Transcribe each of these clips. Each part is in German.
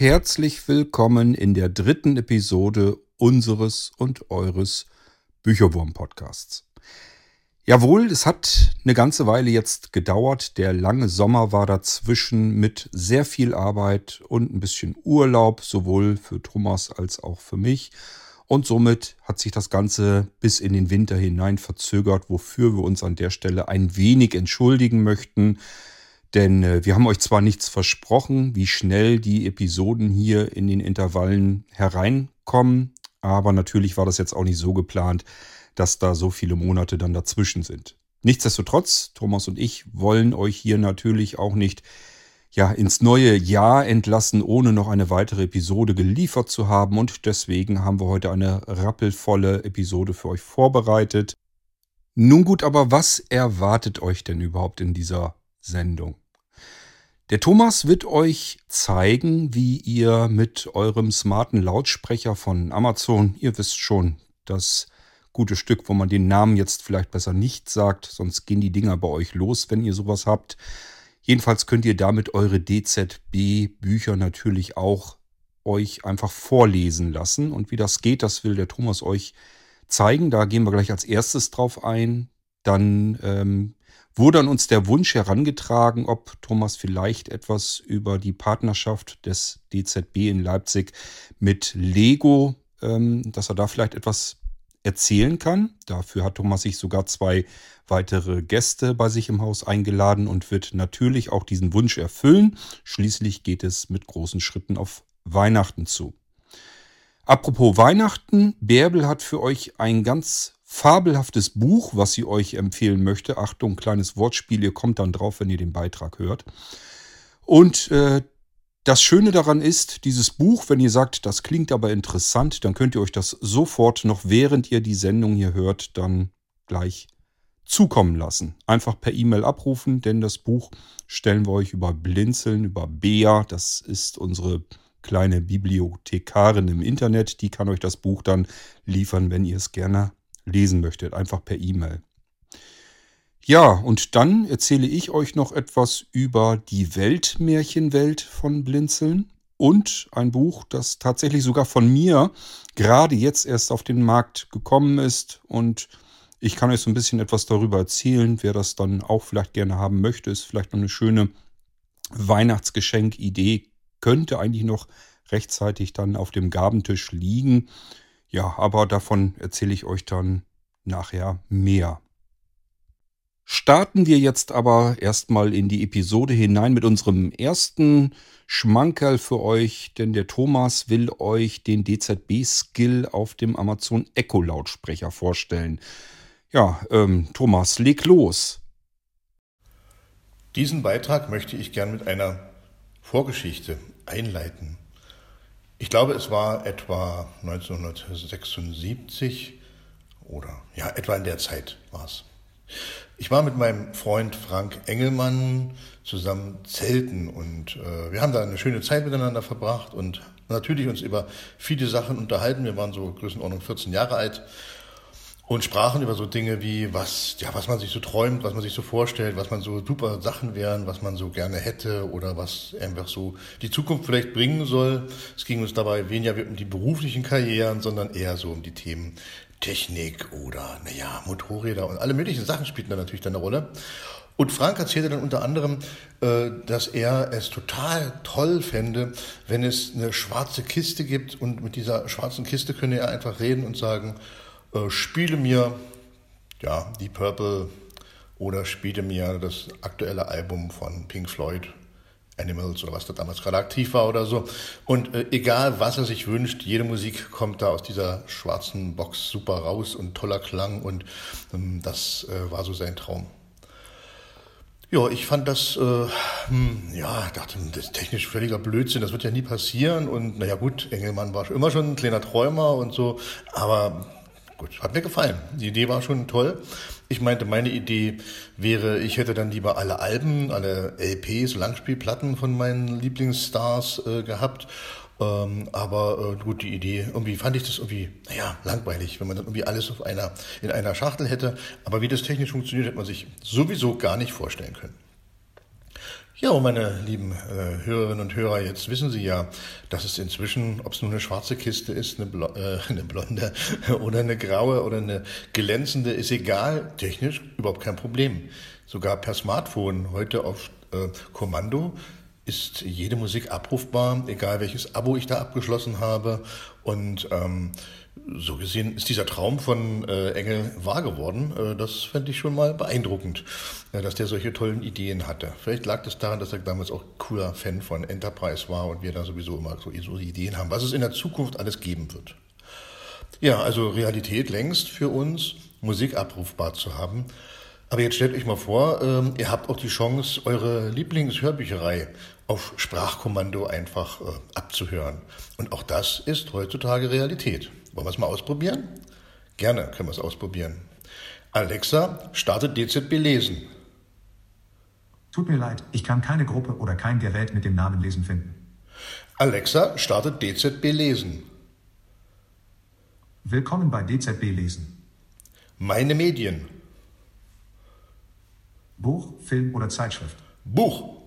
herzlich willkommen in der dritten Episode unseres und eures Bücherwurm-Podcasts. Jawohl, es hat eine ganze Weile jetzt gedauert. Der lange Sommer war dazwischen mit sehr viel Arbeit und ein bisschen Urlaub, sowohl für Thomas als auch für mich. Und somit hat sich das Ganze bis in den Winter hinein verzögert, wofür wir uns an der Stelle ein wenig entschuldigen möchten. Denn äh, wir haben euch zwar nichts versprochen, wie schnell die Episoden hier in den Intervallen hereinkommen, aber natürlich war das jetzt auch nicht so geplant, dass da so viele Monate dann dazwischen sind. Nichtsdestotrotz, Thomas und ich wollen euch hier natürlich auch nicht ja, ins neue Jahr entlassen, ohne noch eine weitere Episode geliefert zu haben. Und deswegen haben wir heute eine rappelvolle Episode für euch vorbereitet. Nun gut, aber was erwartet euch denn überhaupt in dieser Sendung. Der Thomas wird euch zeigen, wie ihr mit eurem smarten Lautsprecher von Amazon, ihr wisst schon, das gute Stück, wo man den Namen jetzt vielleicht besser nicht sagt, sonst gehen die Dinger bei euch los, wenn ihr sowas habt. Jedenfalls könnt ihr damit eure DZB-Bücher natürlich auch euch einfach vorlesen lassen. Und wie das geht, das will der Thomas euch zeigen. Da gehen wir gleich als erstes drauf ein. Dann ähm, wurde an uns der Wunsch herangetragen, ob Thomas vielleicht etwas über die Partnerschaft des DZB in Leipzig mit Lego, ähm, dass er da vielleicht etwas erzählen kann. Dafür hat Thomas sich sogar zwei weitere Gäste bei sich im Haus eingeladen und wird natürlich auch diesen Wunsch erfüllen. Schließlich geht es mit großen Schritten auf Weihnachten zu. Apropos Weihnachten, Bärbel hat für euch ein ganz fabelhaftes Buch, was sie euch empfehlen möchte. Achtung, kleines Wortspiel, ihr kommt dann drauf, wenn ihr den Beitrag hört. Und äh, das Schöne daran ist, dieses Buch, wenn ihr sagt, das klingt aber interessant, dann könnt ihr euch das sofort noch während ihr die Sendung hier hört, dann gleich zukommen lassen. Einfach per E-Mail abrufen, denn das Buch stellen wir euch über Blinzeln, über Bea, das ist unsere kleine Bibliothekarin im Internet, die kann euch das Buch dann liefern, wenn ihr es gerne lesen möchtet, einfach per E-Mail. Ja, und dann erzähle ich euch noch etwas über die Weltmärchenwelt von Blinzeln und ein Buch, das tatsächlich sogar von mir gerade jetzt erst auf den Markt gekommen ist und ich kann euch so ein bisschen etwas darüber erzählen. Wer das dann auch vielleicht gerne haben möchte, ist vielleicht noch eine schöne Weihnachtsgeschenkidee. Könnte eigentlich noch rechtzeitig dann auf dem Gabentisch liegen. Ja, aber davon erzähle ich euch dann nachher mehr. Starten wir jetzt aber erstmal in die Episode hinein mit unserem ersten Schmankerl für euch, denn der Thomas will euch den DZB-Skill auf dem Amazon Echo Lautsprecher vorstellen. Ja, ähm, Thomas, leg los. Diesen Beitrag möchte ich gern mit einer Vorgeschichte einleiten. Ich glaube, es war etwa 1976 oder ja, etwa in der Zeit war es. Ich war mit meinem Freund Frank Engelmann zusammen zelten und äh, wir haben da eine schöne Zeit miteinander verbracht und natürlich uns über viele Sachen unterhalten. Wir waren so Größenordnung 14 Jahre alt und sprachen über so Dinge wie, was, ja, was man sich so träumt, was man sich so vorstellt, was man so super Sachen wären, was man so gerne hätte oder was einfach so die Zukunft vielleicht bringen soll. Es ging uns dabei weniger um die beruflichen Karrieren, sondern eher so um die Themen Technik oder, naja, Motorräder und alle möglichen Sachen spielten da natürlich dann eine Rolle. Und Frank erzählte dann unter anderem, äh, dass er es total toll fände, wenn es eine schwarze Kiste gibt und mit dieser schwarzen Kiste könne er einfach reden und sagen, äh, spiele mir ja, die Purple oder spiele mir das aktuelle Album von Pink Floyd, Animals oder was da damals gerade aktiv war oder so. Und äh, egal, was er sich wünscht, jede Musik kommt da aus dieser schwarzen Box super raus und toller Klang und ähm, das äh, war so sein Traum. Ja, ich fand das, äh, hm, ja, dachte, das ist technisch völliger Blödsinn, das wird ja nie passieren. Und naja gut, Engelmann war immer schon ein kleiner Träumer und so, aber gut, hat mir gefallen. Die Idee war schon toll. Ich meinte, meine Idee wäre, ich hätte dann lieber alle Alben, alle LPs, Langspielplatten von meinen Lieblingsstars äh, gehabt. Ähm, aber äh, gut, die Idee, irgendwie fand ich das irgendwie, naja, langweilig, wenn man dann irgendwie alles auf einer, in einer Schachtel hätte. Aber wie das technisch funktioniert, hätte man sich sowieso gar nicht vorstellen können. Ja, meine lieben äh, Hörerinnen und Hörer, jetzt wissen Sie ja, dass es inzwischen, ob es nur eine schwarze Kiste ist, eine, Blo äh, eine blonde oder eine graue oder eine glänzende, ist egal, technisch überhaupt kein Problem. Sogar per Smartphone, heute auf äh, Kommando, ist jede Musik abrufbar, egal welches Abo ich da abgeschlossen habe. Und ähm, so gesehen ist dieser Traum von äh, Engel wahr geworden. Äh, das fände ich schon mal beeindruckend, äh, dass der solche tollen Ideen hatte. Vielleicht lag das daran, dass er damals auch cooler Fan von Enterprise war und wir da sowieso immer so, so Ideen haben, was es in der Zukunft alles geben wird. Ja, also Realität längst für uns, Musik abrufbar zu haben. Aber jetzt stellt euch mal vor, ähm, ihr habt auch die Chance, eure Lieblingshörbücherei auf Sprachkommando einfach äh, abzuhören. Und auch das ist heutzutage Realität. Wollen wir es mal ausprobieren? Gerne können wir es ausprobieren. Alexa, startet DZB Lesen. Tut mir leid, ich kann keine Gruppe oder kein Gerät mit dem Namen Lesen finden. Alexa, startet DZB Lesen. Willkommen bei DZB Lesen. Meine Medien. Buch, Film oder Zeitschrift? Buch.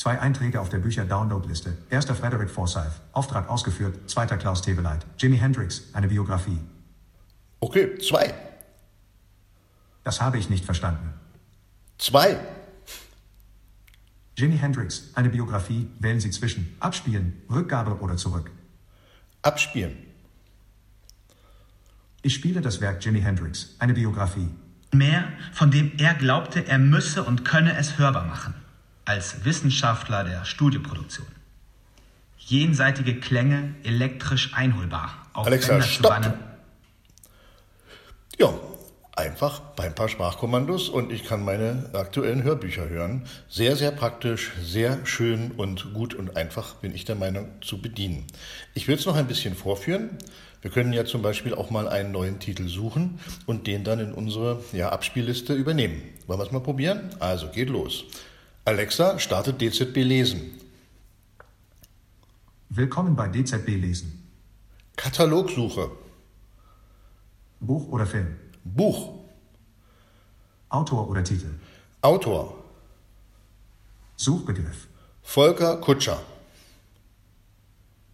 Zwei Einträge auf der Bücher-Download-Liste. Erster Frederick Forsyth. Auftrag ausgeführt. Zweiter Klaus Teweleit. Jimi Hendrix. Eine Biografie. Okay, zwei. Das habe ich nicht verstanden. Zwei. Jimi Hendrix. Eine Biografie. Wählen Sie zwischen Abspielen, Rückgabe oder zurück. Abspielen. Ich spiele das Werk Jimi Hendrix. Eine Biografie. Mehr, von dem er glaubte, er müsse und könne es hörbar machen als Wissenschaftler der Studioproduktion. Jenseitige Klänge elektrisch einholbar. Auf Alexa, stopp! Ja, einfach bei ein paar Sprachkommandos und ich kann meine aktuellen Hörbücher hören. Sehr, sehr praktisch, sehr schön und gut und einfach bin ich der Meinung zu bedienen. Ich will es noch ein bisschen vorführen. Wir können ja zum Beispiel auch mal einen neuen Titel suchen und den dann in unsere ja, Abspielliste übernehmen. Wollen wir es mal probieren? Also geht los. Alexa, startet DZB Lesen. Willkommen bei DZB Lesen. Katalogsuche. Buch oder Film? Buch. Autor oder Titel? Autor. Suchbegriff. Volker Kutscher.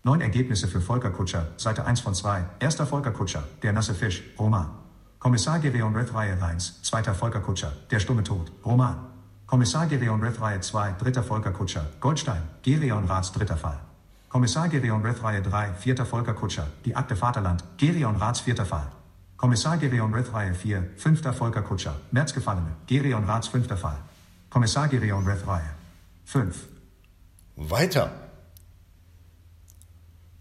Neun Ergebnisse für Volker Kutscher, Seite 1 von 2. Erster Volker Kutscher, Der nasse Fisch, Roman. Kommissar Gedeon Red Reihe 1, zweiter Volker Kutscher, Der stumme Tod, Roman. Kommissar Gereon Reth Reihe 2, dritter Volker Kutscher, Goldstein, Gereon Rats dritter Fall. Kommissar Gereon Reth Reihe 3, vierter Volker Kutscher, die Akte Vaterland, Gereon Rats vierter Fall. Kommissar Gereon Reth Reihe 4, fünfter Volker Kutscher, Märzgefallene, Gereon Rats fünfter Fall. Kommissar Gereon Reth Reihe 5. Weiter.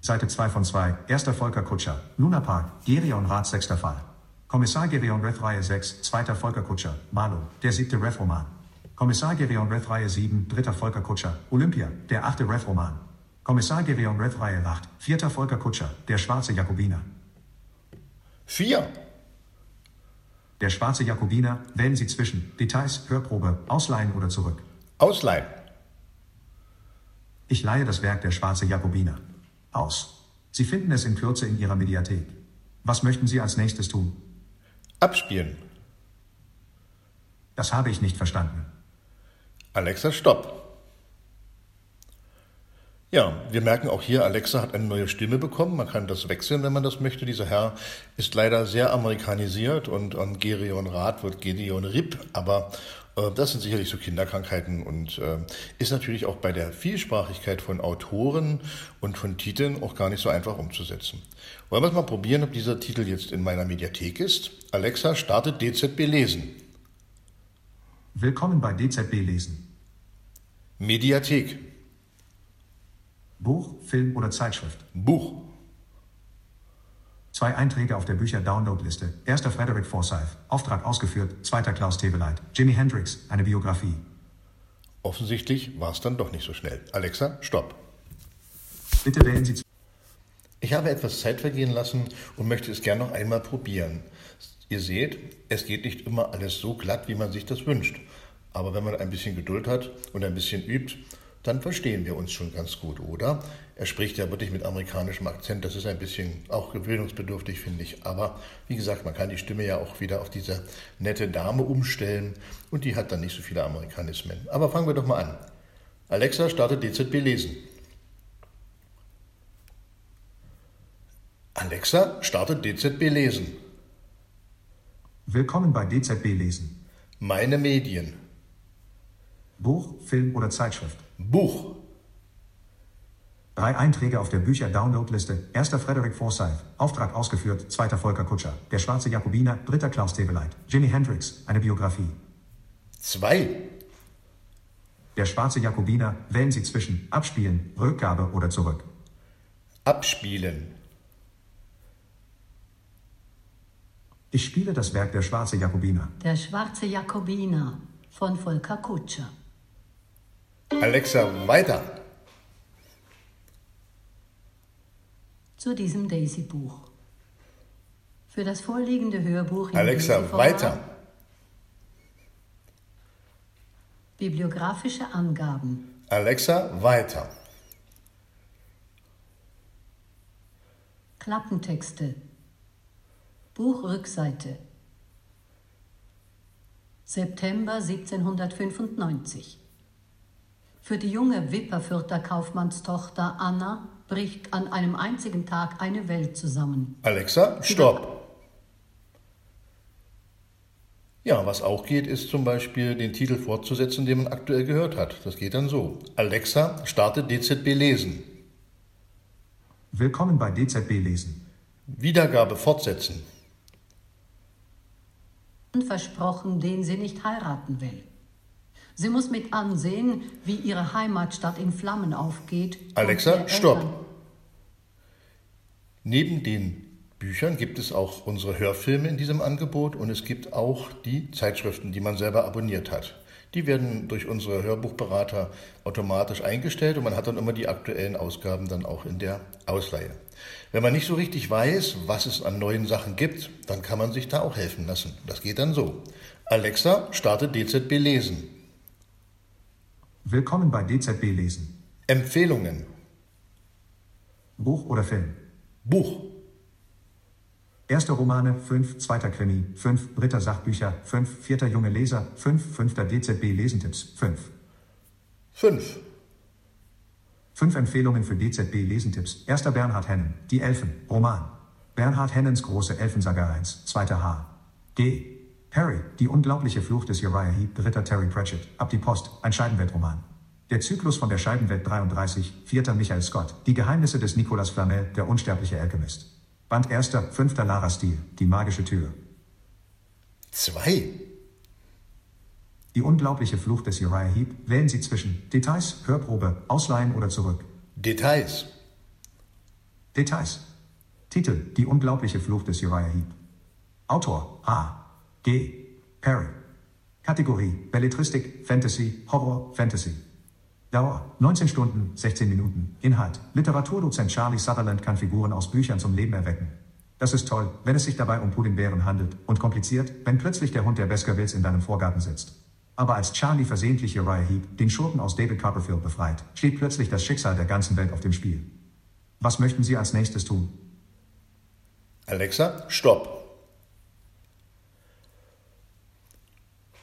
Seite 2 von 2, erster Volker Kutscher, Luna Park, Gereon Rats sechster Fall. Kommissar Gereon Reth Reihe 6, zweiter Volker Kutscher, Malo, der siebte Ref-Roman. Kommissar Gereon Ref Reihe 7, dritter Volker Kutscher, Olympia, der achte Ref-Roman. Kommissar Gereon Ref Reihe 8, vierter Volker Kutscher, der schwarze Jakobiner. Vier. Der schwarze Jakobiner, wählen Sie zwischen Details, Hörprobe, Ausleihen oder zurück. Ausleihen. Ich leihe das Werk Der schwarze Jakobiner. Aus. Sie finden es in Kürze in Ihrer Mediathek. Was möchten Sie als nächstes tun? Abspielen. Das habe ich nicht verstanden. Alexa, stopp. Ja, wir merken auch hier, Alexa hat eine neue Stimme bekommen. Man kann das wechseln, wenn man das möchte. Dieser Herr ist leider sehr amerikanisiert und an Gereon Rath wird Gedeon Rip, aber äh, das sind sicherlich so Kinderkrankheiten und äh, ist natürlich auch bei der Vielsprachigkeit von Autoren und von Titeln auch gar nicht so einfach umzusetzen. Wollen wir es mal probieren, ob dieser Titel jetzt in meiner Mediathek ist? Alexa, startet DZB Lesen. Willkommen bei DZB Lesen. Mediathek. Buch, Film oder Zeitschrift? Buch. Zwei Einträge auf der Bücher-Download-Liste. Erster Frederick Forsyth. Auftrag ausgeführt. Zweiter Klaus Teweleit. Jimi Hendrix. Eine Biografie. Offensichtlich war es dann doch nicht so schnell. Alexa, stopp. Bitte wählen Sie. Ich habe etwas Zeit vergehen lassen und möchte es gern noch einmal probieren. Ihr seht, es geht nicht immer alles so glatt, wie man sich das wünscht. Aber wenn man ein bisschen Geduld hat und ein bisschen übt, dann verstehen wir uns schon ganz gut, oder? Er spricht ja wirklich mit amerikanischem Akzent, das ist ein bisschen auch gewöhnungsbedürftig, finde ich. Aber wie gesagt, man kann die Stimme ja auch wieder auf diese nette Dame umstellen und die hat dann nicht so viele Amerikanismen. Aber fangen wir doch mal an. Alexa startet DZB lesen. Alexa startet DZB lesen. Willkommen bei DZB lesen. Meine Medien. Buch, Film oder Zeitschrift. Buch. Drei Einträge auf der Bücher-Download-Liste. Erster Frederick Forsyth. Auftrag ausgeführt. Zweiter Volker Kutscher. Der schwarze Jakobiner. Dritter Klaus Teweleit. Jimi Hendrix. Eine Biografie. Zwei. Der schwarze Jakobiner. Wählen Sie zwischen Abspielen, Rückgabe oder zurück. Abspielen. Ich spiele das Werk Der schwarze Jakobiner. Der schwarze Jakobiner von Volker Kutscher. Alexa, weiter. Zu diesem Daisy-Buch. Für das vorliegende Hörbuch im Alexa, weiter. Bibliografische Angaben. Alexa, weiter. Klappentexte. Buchrückseite. September 1795. Für die junge Wipperfürther Kaufmannstochter Anna bricht an einem einzigen Tag eine Welt zusammen. Alexa, stopp. Ja, was auch geht, ist zum Beispiel den Titel fortzusetzen, den man aktuell gehört hat. Das geht dann so. Alexa, starte DZB lesen. Willkommen bei DZB lesen. Wiedergabe fortsetzen. versprochen, den sie nicht heiraten will. Sie muss mit ansehen, wie ihre Heimatstadt in Flammen aufgeht. Alexa, stopp. Neben den Büchern gibt es auch unsere Hörfilme in diesem Angebot und es gibt auch die Zeitschriften, die man selber abonniert hat. Die werden durch unsere Hörbuchberater automatisch eingestellt und man hat dann immer die aktuellen Ausgaben dann auch in der Ausleihe. Wenn man nicht so richtig weiß, was es an neuen Sachen gibt, dann kann man sich da auch helfen lassen. Das geht dann so. Alexa, starte DZB lesen. Willkommen bei DZB lesen. Empfehlungen. Buch oder Film. Buch. Erste Romane, 5, zweiter Krimi, 5, dritter Sachbücher, 5, vierter junge Leser, 5, fünfter DZB Lesentipps, 5. 5. Fünf Empfehlungen für DZB Lesentipps. Erster Bernhard Hennen, Die Elfen, Roman. Bernhard Hennens große Elfensaga 1, zweiter H. G. Harry, Die unglaubliche Flucht des Uriah Heep, dritter Terry Pratchett, Ab die Post, ein Scheibenweltroman. Der Zyklus von der Scheibenwelt 33, vierter Michael Scott, Die Geheimnisse des Nicolas Flamel, der unsterbliche Alchemist. Band erster, fünfter Lara Steele, Die magische Tür. 2. Die unglaubliche Flucht des Uriah Heep, wählen Sie zwischen Details, Hörprobe, Ausleihen oder zurück. Details. Details. Titel: Die unglaubliche Flucht des Uriah Heep. Autor: A. G. Perry. Kategorie: Belletristik, Fantasy, Horror, Fantasy. Dauer: 19 Stunden, 16 Minuten. Inhalt: Literaturdozent Charlie Sutherland kann Figuren aus Büchern zum Leben erwecken. Das ist toll, wenn es sich dabei um Puddingbären handelt, und kompliziert, wenn plötzlich der Hund der Baskervilles in deinem Vorgarten sitzt. Aber als Charlie versehentlich Uriah Heep, den Schurken aus David Copperfield, befreit, steht plötzlich das Schicksal der ganzen Welt auf dem Spiel. Was möchten Sie als nächstes tun? Alexa, stopp.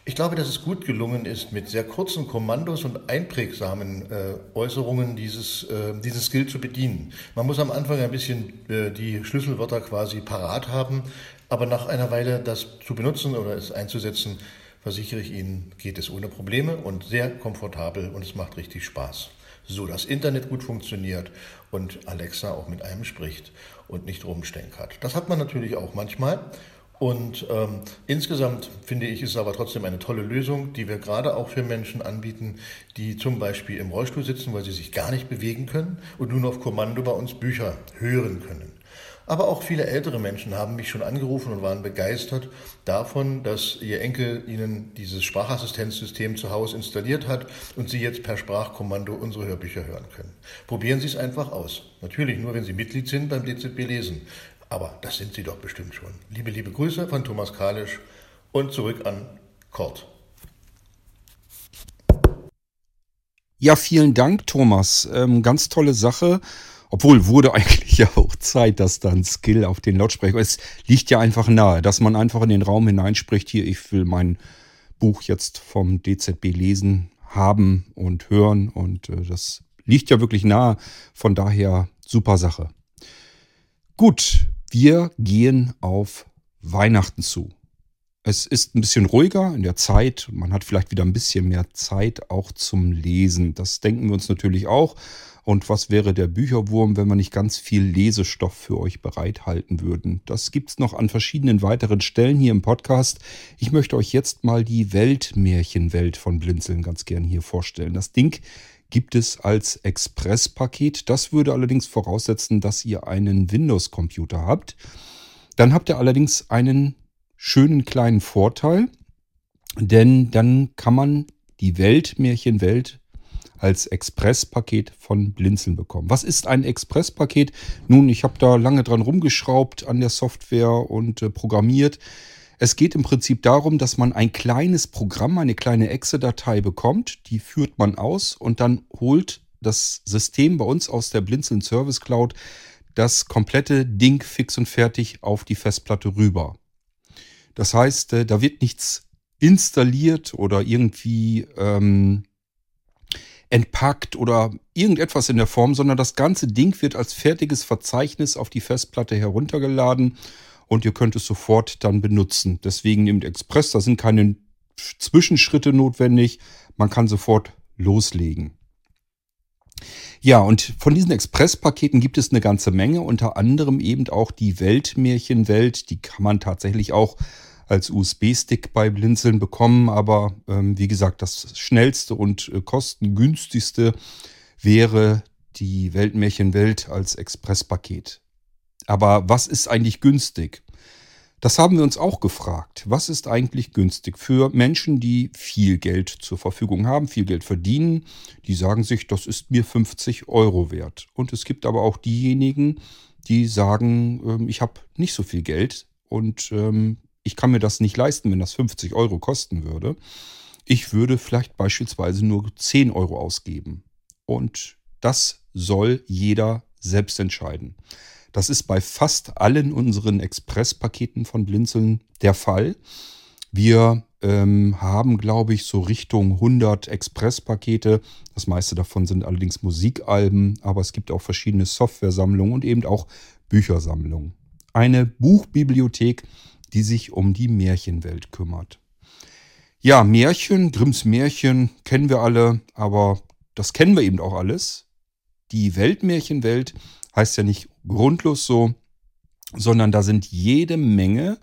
Ich glaube, dass es gut gelungen ist, mit sehr kurzen Kommandos und einprägsamen äh, Äußerungen dieses, äh, diesen Skill zu bedienen. Man muss am Anfang ein bisschen äh, die Schlüsselwörter quasi parat haben, aber nach einer Weile das zu benutzen oder es einzusetzen, versichere ich Ihnen, geht es ohne Probleme und sehr komfortabel und es macht richtig Spaß. So, das Internet gut funktioniert und Alexa auch mit einem spricht und nicht rumstenkert. Das hat man natürlich auch manchmal. Und ähm, insgesamt finde ich, ist es aber trotzdem eine tolle Lösung, die wir gerade auch für Menschen anbieten, die zum Beispiel im Rollstuhl sitzen, weil sie sich gar nicht bewegen können und nun auf Kommando bei uns Bücher hören können. Aber auch viele ältere Menschen haben mich schon angerufen und waren begeistert davon, dass ihr Enkel ihnen dieses Sprachassistenzsystem zu Hause installiert hat und sie jetzt per Sprachkommando unsere Hörbücher hören können. Probieren Sie es einfach aus. Natürlich nur, wenn Sie Mitglied sind beim DZB Lesen. Aber das sind Sie doch bestimmt schon. Liebe, liebe Grüße von Thomas Kalisch und zurück an Kurt. Ja, vielen Dank, Thomas. Ähm, ganz tolle Sache. Obwohl wurde eigentlich ja auch Zeit, dass dann Skill auf den Lautsprecher. Es liegt ja einfach nahe, dass man einfach in den Raum hineinspricht. Hier, ich will mein Buch jetzt vom DZB lesen, haben und hören. Und äh, das liegt ja wirklich nahe. Von daher super Sache. Gut, wir gehen auf Weihnachten zu. Es ist ein bisschen ruhiger in der Zeit. Man hat vielleicht wieder ein bisschen mehr Zeit auch zum Lesen. Das denken wir uns natürlich auch. Und was wäre der Bücherwurm, wenn wir nicht ganz viel Lesestoff für euch bereithalten würden? Das gibt es noch an verschiedenen weiteren Stellen hier im Podcast. Ich möchte euch jetzt mal die Weltmärchenwelt von Blinzeln ganz gern hier vorstellen. Das Ding gibt es als Express-Paket. Das würde allerdings voraussetzen, dass ihr einen Windows-Computer habt. Dann habt ihr allerdings einen schönen kleinen Vorteil, denn dann kann man die Weltmärchenwelt als Expresspaket von Blinzeln bekommen. Was ist ein Expresspaket? Nun, ich habe da lange dran rumgeschraubt an der Software und äh, programmiert. Es geht im Prinzip darum, dass man ein kleines Programm, eine kleine Exe-Datei bekommt, die führt man aus und dann holt das System bei uns aus der Blinzeln Service Cloud das komplette Ding fix und fertig auf die Festplatte rüber. Das heißt, äh, da wird nichts installiert oder irgendwie ähm, entpackt oder irgendetwas in der Form, sondern das ganze Ding wird als fertiges Verzeichnis auf die Festplatte heruntergeladen und ihr könnt es sofort dann benutzen. Deswegen im Express, da sind keine Zwischenschritte notwendig. Man kann sofort loslegen. Ja, und von diesen Expresspaketen gibt es eine ganze Menge, unter anderem eben auch die Weltmärchenwelt. Die kann man tatsächlich auch als USB-Stick bei Blinzeln bekommen, aber ähm, wie gesagt, das schnellste und äh, kostengünstigste wäre die Weltmärchenwelt als Expresspaket. Aber was ist eigentlich günstig? Das haben wir uns auch gefragt. Was ist eigentlich günstig für Menschen, die viel Geld zur Verfügung haben, viel Geld verdienen? Die sagen sich, das ist mir 50 Euro wert. Und es gibt aber auch diejenigen, die sagen, ähm, ich habe nicht so viel Geld und ähm, ich kann mir das nicht leisten, wenn das 50 Euro kosten würde. Ich würde vielleicht beispielsweise nur 10 Euro ausgeben. Und das soll jeder selbst entscheiden. Das ist bei fast allen unseren Expresspaketen von Blinzeln der Fall. Wir ähm, haben, glaube ich, so Richtung 100 Expresspakete. Das meiste davon sind allerdings Musikalben, aber es gibt auch verschiedene Softwaresammlungen und eben auch Büchersammlungen. Eine Buchbibliothek, die sich um die Märchenwelt kümmert. Ja, Märchen, Grimms Märchen kennen wir alle, aber das kennen wir eben auch alles. Die Weltmärchenwelt heißt ja nicht grundlos so, sondern da sind jede Menge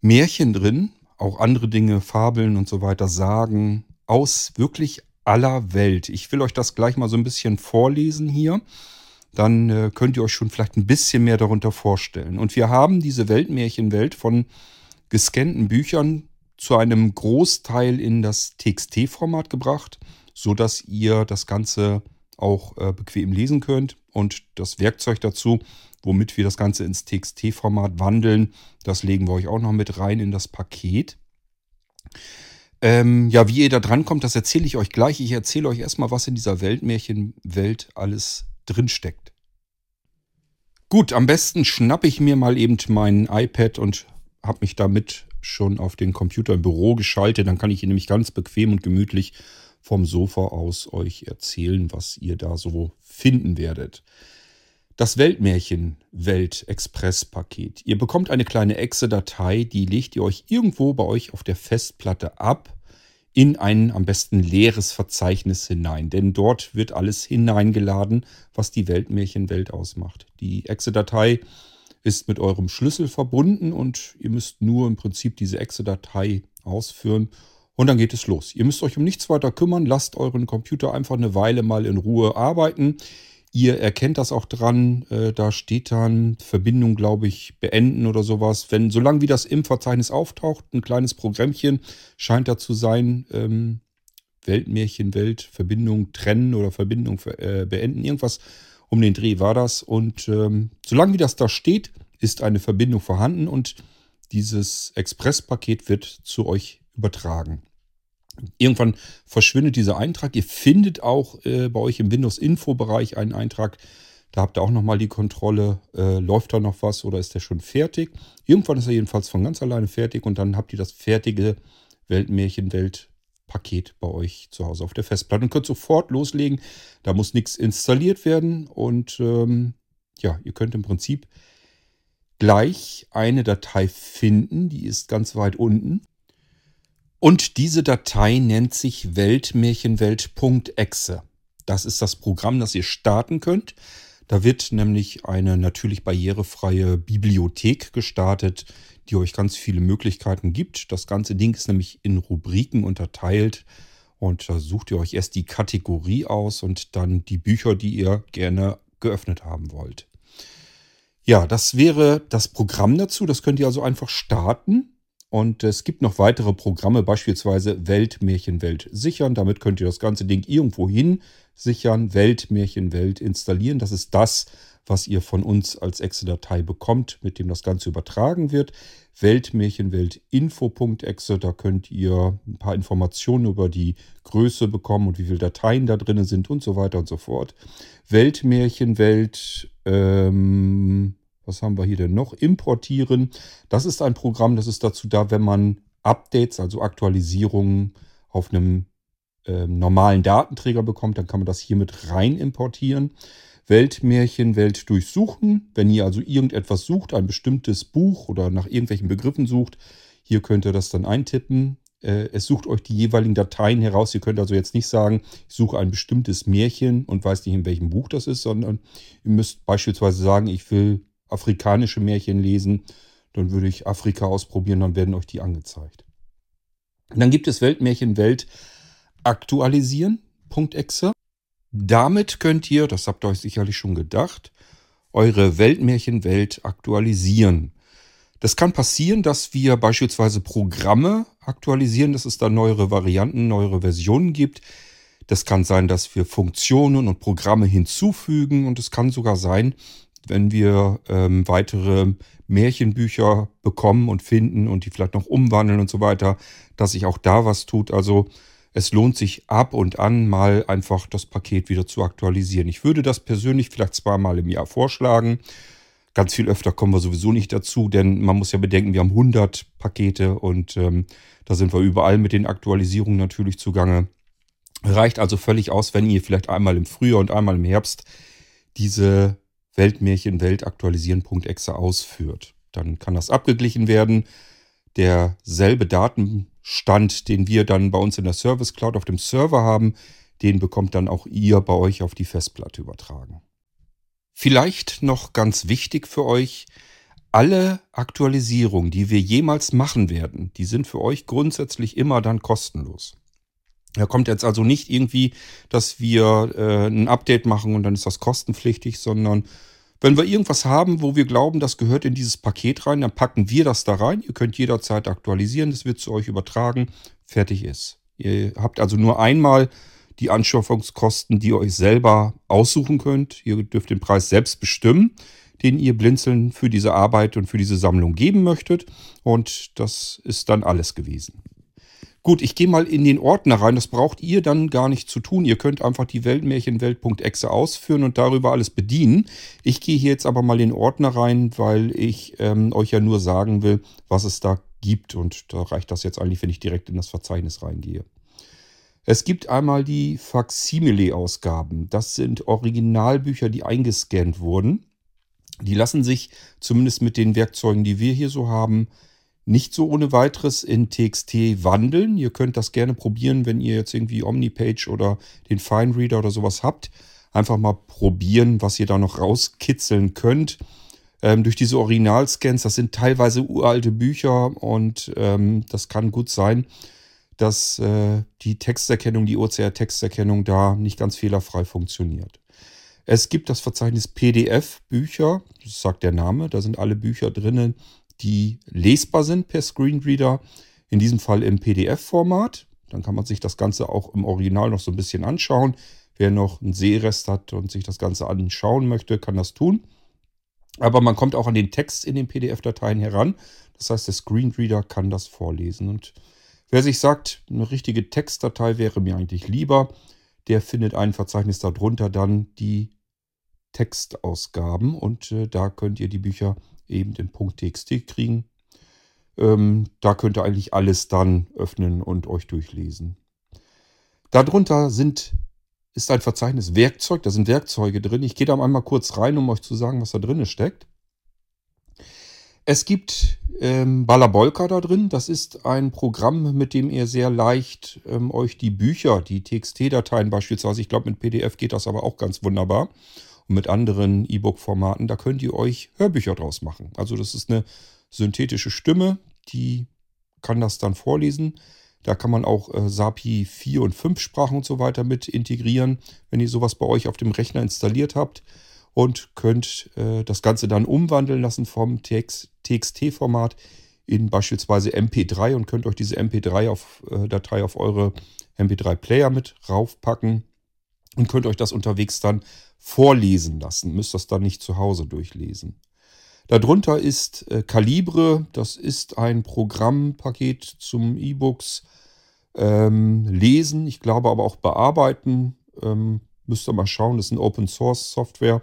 Märchen drin, auch andere Dinge, Fabeln und so weiter, Sagen aus wirklich aller Welt. Ich will euch das gleich mal so ein bisschen vorlesen hier. Dann äh, könnt ihr euch schon vielleicht ein bisschen mehr darunter vorstellen. Und wir haben diese Weltmärchenwelt von gescannten Büchern zu einem Großteil in das TXT-Format gebracht, sodass ihr das Ganze auch äh, bequem lesen könnt. Und das Werkzeug dazu, womit wir das Ganze ins TXT-Format wandeln, das legen wir euch auch noch mit rein in das Paket. Ähm, ja, wie ihr da dran kommt, das erzähle ich euch gleich. Ich erzähle euch erstmal, was in dieser Weltmärchenwelt alles drinsteckt. Gut, am besten schnappe ich mir mal eben mein iPad und habe mich damit schon auf den Computer im Büro geschaltet. Dann kann ich hier nämlich ganz bequem und gemütlich vom Sofa aus euch erzählen, was ihr da so finden werdet. Das Weltmärchen Welt Express Paket. Ihr bekommt eine kleine Exe-Datei, die legt ihr euch irgendwo bei euch auf der Festplatte ab in ein am besten leeres Verzeichnis hinein, denn dort wird alles hineingeladen, was die Weltmärchenwelt ausmacht. Die Exe-Datei ist mit eurem Schlüssel verbunden und ihr müsst nur im Prinzip diese Exe-Datei ausführen und dann geht es los. Ihr müsst euch um nichts weiter kümmern. Lasst euren Computer einfach eine Weile mal in Ruhe arbeiten. Ihr erkennt das auch dran. Äh, da steht dann Verbindung, glaube ich, beenden oder sowas. Wenn, solange wie das im Verzeichnis auftaucht, ein kleines Programmchen scheint da zu sein. Ähm, Weltmärchen, Welt, Verbindung trennen oder Verbindung äh, beenden. Irgendwas um den Dreh war das. Und ähm, solange wie das da steht, ist eine Verbindung vorhanden und dieses Expresspaket wird zu euch übertragen. Irgendwann verschwindet dieser Eintrag. Ihr findet auch äh, bei euch im Windows-Info-Bereich einen Eintrag. Da habt ihr auch nochmal die Kontrolle, äh, läuft da noch was oder ist der schon fertig? Irgendwann ist er jedenfalls von ganz alleine fertig und dann habt ihr das fertige Weltmärchen-Welt-Paket bei euch zu Hause auf der Festplatte und könnt sofort loslegen. Da muss nichts installiert werden und ähm, ja, ihr könnt im Prinzip gleich eine Datei finden, die ist ganz weit unten. Und diese Datei nennt sich weltmärchenwelt.exe. Das ist das Programm, das ihr starten könnt. Da wird nämlich eine natürlich barrierefreie Bibliothek gestartet, die euch ganz viele Möglichkeiten gibt. Das ganze Ding ist nämlich in Rubriken unterteilt. Und da sucht ihr euch erst die Kategorie aus und dann die Bücher, die ihr gerne geöffnet haben wollt. Ja, das wäre das Programm dazu. Das könnt ihr also einfach starten. Und es gibt noch weitere Programme, beispielsweise Weltmärchenwelt sichern. Damit könnt ihr das ganze Ding irgendwo hin sichern, Weltmärchenwelt installieren. Das ist das, was ihr von uns als Exe-Datei bekommt, mit dem das Ganze übertragen wird. Weltmärchenwelt-info.exe, da könnt ihr ein paar Informationen über die Größe bekommen und wie viele Dateien da drin sind und so weiter und so fort. Weltmärchenwelt, ähm, was haben wir hier denn noch? Importieren. Das ist ein Programm, das ist dazu da, wenn man Updates, also Aktualisierungen auf einem äh, normalen Datenträger bekommt, dann kann man das hier mit rein importieren. Weltmärchen, Welt durchsuchen. Wenn ihr also irgendetwas sucht, ein bestimmtes Buch oder nach irgendwelchen Begriffen sucht, hier könnt ihr das dann eintippen. Äh, es sucht euch die jeweiligen Dateien heraus. Ihr könnt also jetzt nicht sagen, ich suche ein bestimmtes Märchen und weiß nicht, in welchem Buch das ist, sondern ihr müsst beispielsweise sagen, ich will afrikanische Märchen lesen. Dann würde ich Afrika ausprobieren, dann werden euch die angezeigt. Und dann gibt es Weltmärchen Welt aktualisieren. .exe. Damit könnt ihr, das habt ihr euch sicherlich schon gedacht, eure Weltmärchenwelt aktualisieren. Das kann passieren, dass wir beispielsweise Programme aktualisieren, dass es da neuere Varianten, neuere Versionen gibt. Das kann sein, dass wir Funktionen und Programme hinzufügen und es kann sogar sein, wenn wir ähm, weitere Märchenbücher bekommen und finden und die vielleicht noch umwandeln und so weiter, dass sich auch da was tut. Also es lohnt sich ab und an mal einfach das Paket wieder zu aktualisieren. Ich würde das persönlich vielleicht zweimal im Jahr vorschlagen. Ganz viel öfter kommen wir sowieso nicht dazu, denn man muss ja bedenken, wir haben 100 Pakete und ähm, da sind wir überall mit den Aktualisierungen natürlich zugange. Reicht also völlig aus, wenn ihr vielleicht einmal im Frühjahr und einmal im Herbst diese Weltmärchen Welt aktualisieren.exe ausführt. Dann kann das abgeglichen werden. Derselbe Daten Stand, den wir dann bei uns in der Service Cloud auf dem Server haben, den bekommt dann auch ihr bei euch auf die Festplatte übertragen. Vielleicht noch ganz wichtig für euch, alle Aktualisierungen, die wir jemals machen werden, die sind für euch grundsätzlich immer dann kostenlos. Da kommt jetzt also nicht irgendwie, dass wir äh, ein Update machen und dann ist das kostenpflichtig, sondern wenn wir irgendwas haben, wo wir glauben, das gehört in dieses Paket rein, dann packen wir das da rein. Ihr könnt jederzeit aktualisieren, das wird zu euch übertragen, fertig ist. Ihr habt also nur einmal die Anschaffungskosten, die ihr euch selber aussuchen könnt. Ihr dürft den Preis selbst bestimmen, den ihr blinzeln für diese Arbeit und für diese Sammlung geben möchtet. Und das ist dann alles gewesen. Gut, ich gehe mal in den Ordner rein. Das braucht ihr dann gar nicht zu tun. Ihr könnt einfach die Weltmärchenwelt.exe ausführen und darüber alles bedienen. Ich gehe hier jetzt aber mal in den Ordner rein, weil ich ähm, euch ja nur sagen will, was es da gibt. Und da reicht das jetzt eigentlich, wenn ich direkt in das Verzeichnis reingehe. Es gibt einmal die Facsimile-Ausgaben. Das sind Originalbücher, die eingescannt wurden. Die lassen sich zumindest mit den Werkzeugen, die wir hier so haben, nicht so ohne weiteres in TXT wandeln. Ihr könnt das gerne probieren, wenn ihr jetzt irgendwie Omnipage oder den Fine Reader oder sowas habt. Einfach mal probieren, was ihr da noch rauskitzeln könnt. Ähm, durch diese Originalscans, das sind teilweise uralte Bücher und ähm, das kann gut sein, dass äh, die Texterkennung, die OCR-Texterkennung da nicht ganz fehlerfrei funktioniert. Es gibt das Verzeichnis PDF-Bücher, das sagt der Name, da sind alle Bücher drinnen, die lesbar sind per Screenreader, in diesem Fall im PDF-Format. Dann kann man sich das Ganze auch im Original noch so ein bisschen anschauen. Wer noch einen Sehrest hat und sich das Ganze anschauen möchte, kann das tun. Aber man kommt auch an den Text in den PDF-Dateien heran. Das heißt, der Screenreader kann das vorlesen. Und Wer sich sagt, eine richtige Textdatei wäre mir eigentlich lieber, der findet ein Verzeichnis darunter dann die Textausgaben und äh, da könnt ihr die Bücher eben in .txt kriegen. Ähm, da könnt ihr eigentlich alles dann öffnen und euch durchlesen. Darunter sind, ist ein Verzeichnis Werkzeug, da sind Werkzeuge drin. Ich gehe da einmal kurz rein, um euch zu sagen, was da drin steckt. Es gibt ähm, Balabolka da drin. Das ist ein Programm, mit dem ihr sehr leicht ähm, euch die Bücher, die TXT-Dateien beispielsweise, ich glaube mit PDF geht das aber auch ganz wunderbar mit anderen E-Book-Formaten, da könnt ihr euch Hörbücher draus machen. Also das ist eine synthetische Stimme, die kann das dann vorlesen. Da kann man auch äh, SAPI 4 und 5 Sprachen und so weiter mit integrieren, wenn ihr sowas bei euch auf dem Rechner installiert habt und könnt äh, das Ganze dann umwandeln lassen vom TXT-Format in beispielsweise MP3 und könnt euch diese MP3-Datei auf, äh, auf eure MP3-Player mit raufpacken und könnt euch das unterwegs dann vorlesen lassen. Müsst das dann nicht zu Hause durchlesen. Darunter ist äh, Calibre, das ist ein Programmpaket zum E-Books ähm, lesen, ich glaube aber auch bearbeiten. Ähm, müsst ihr mal schauen, das ist eine Open Source Software.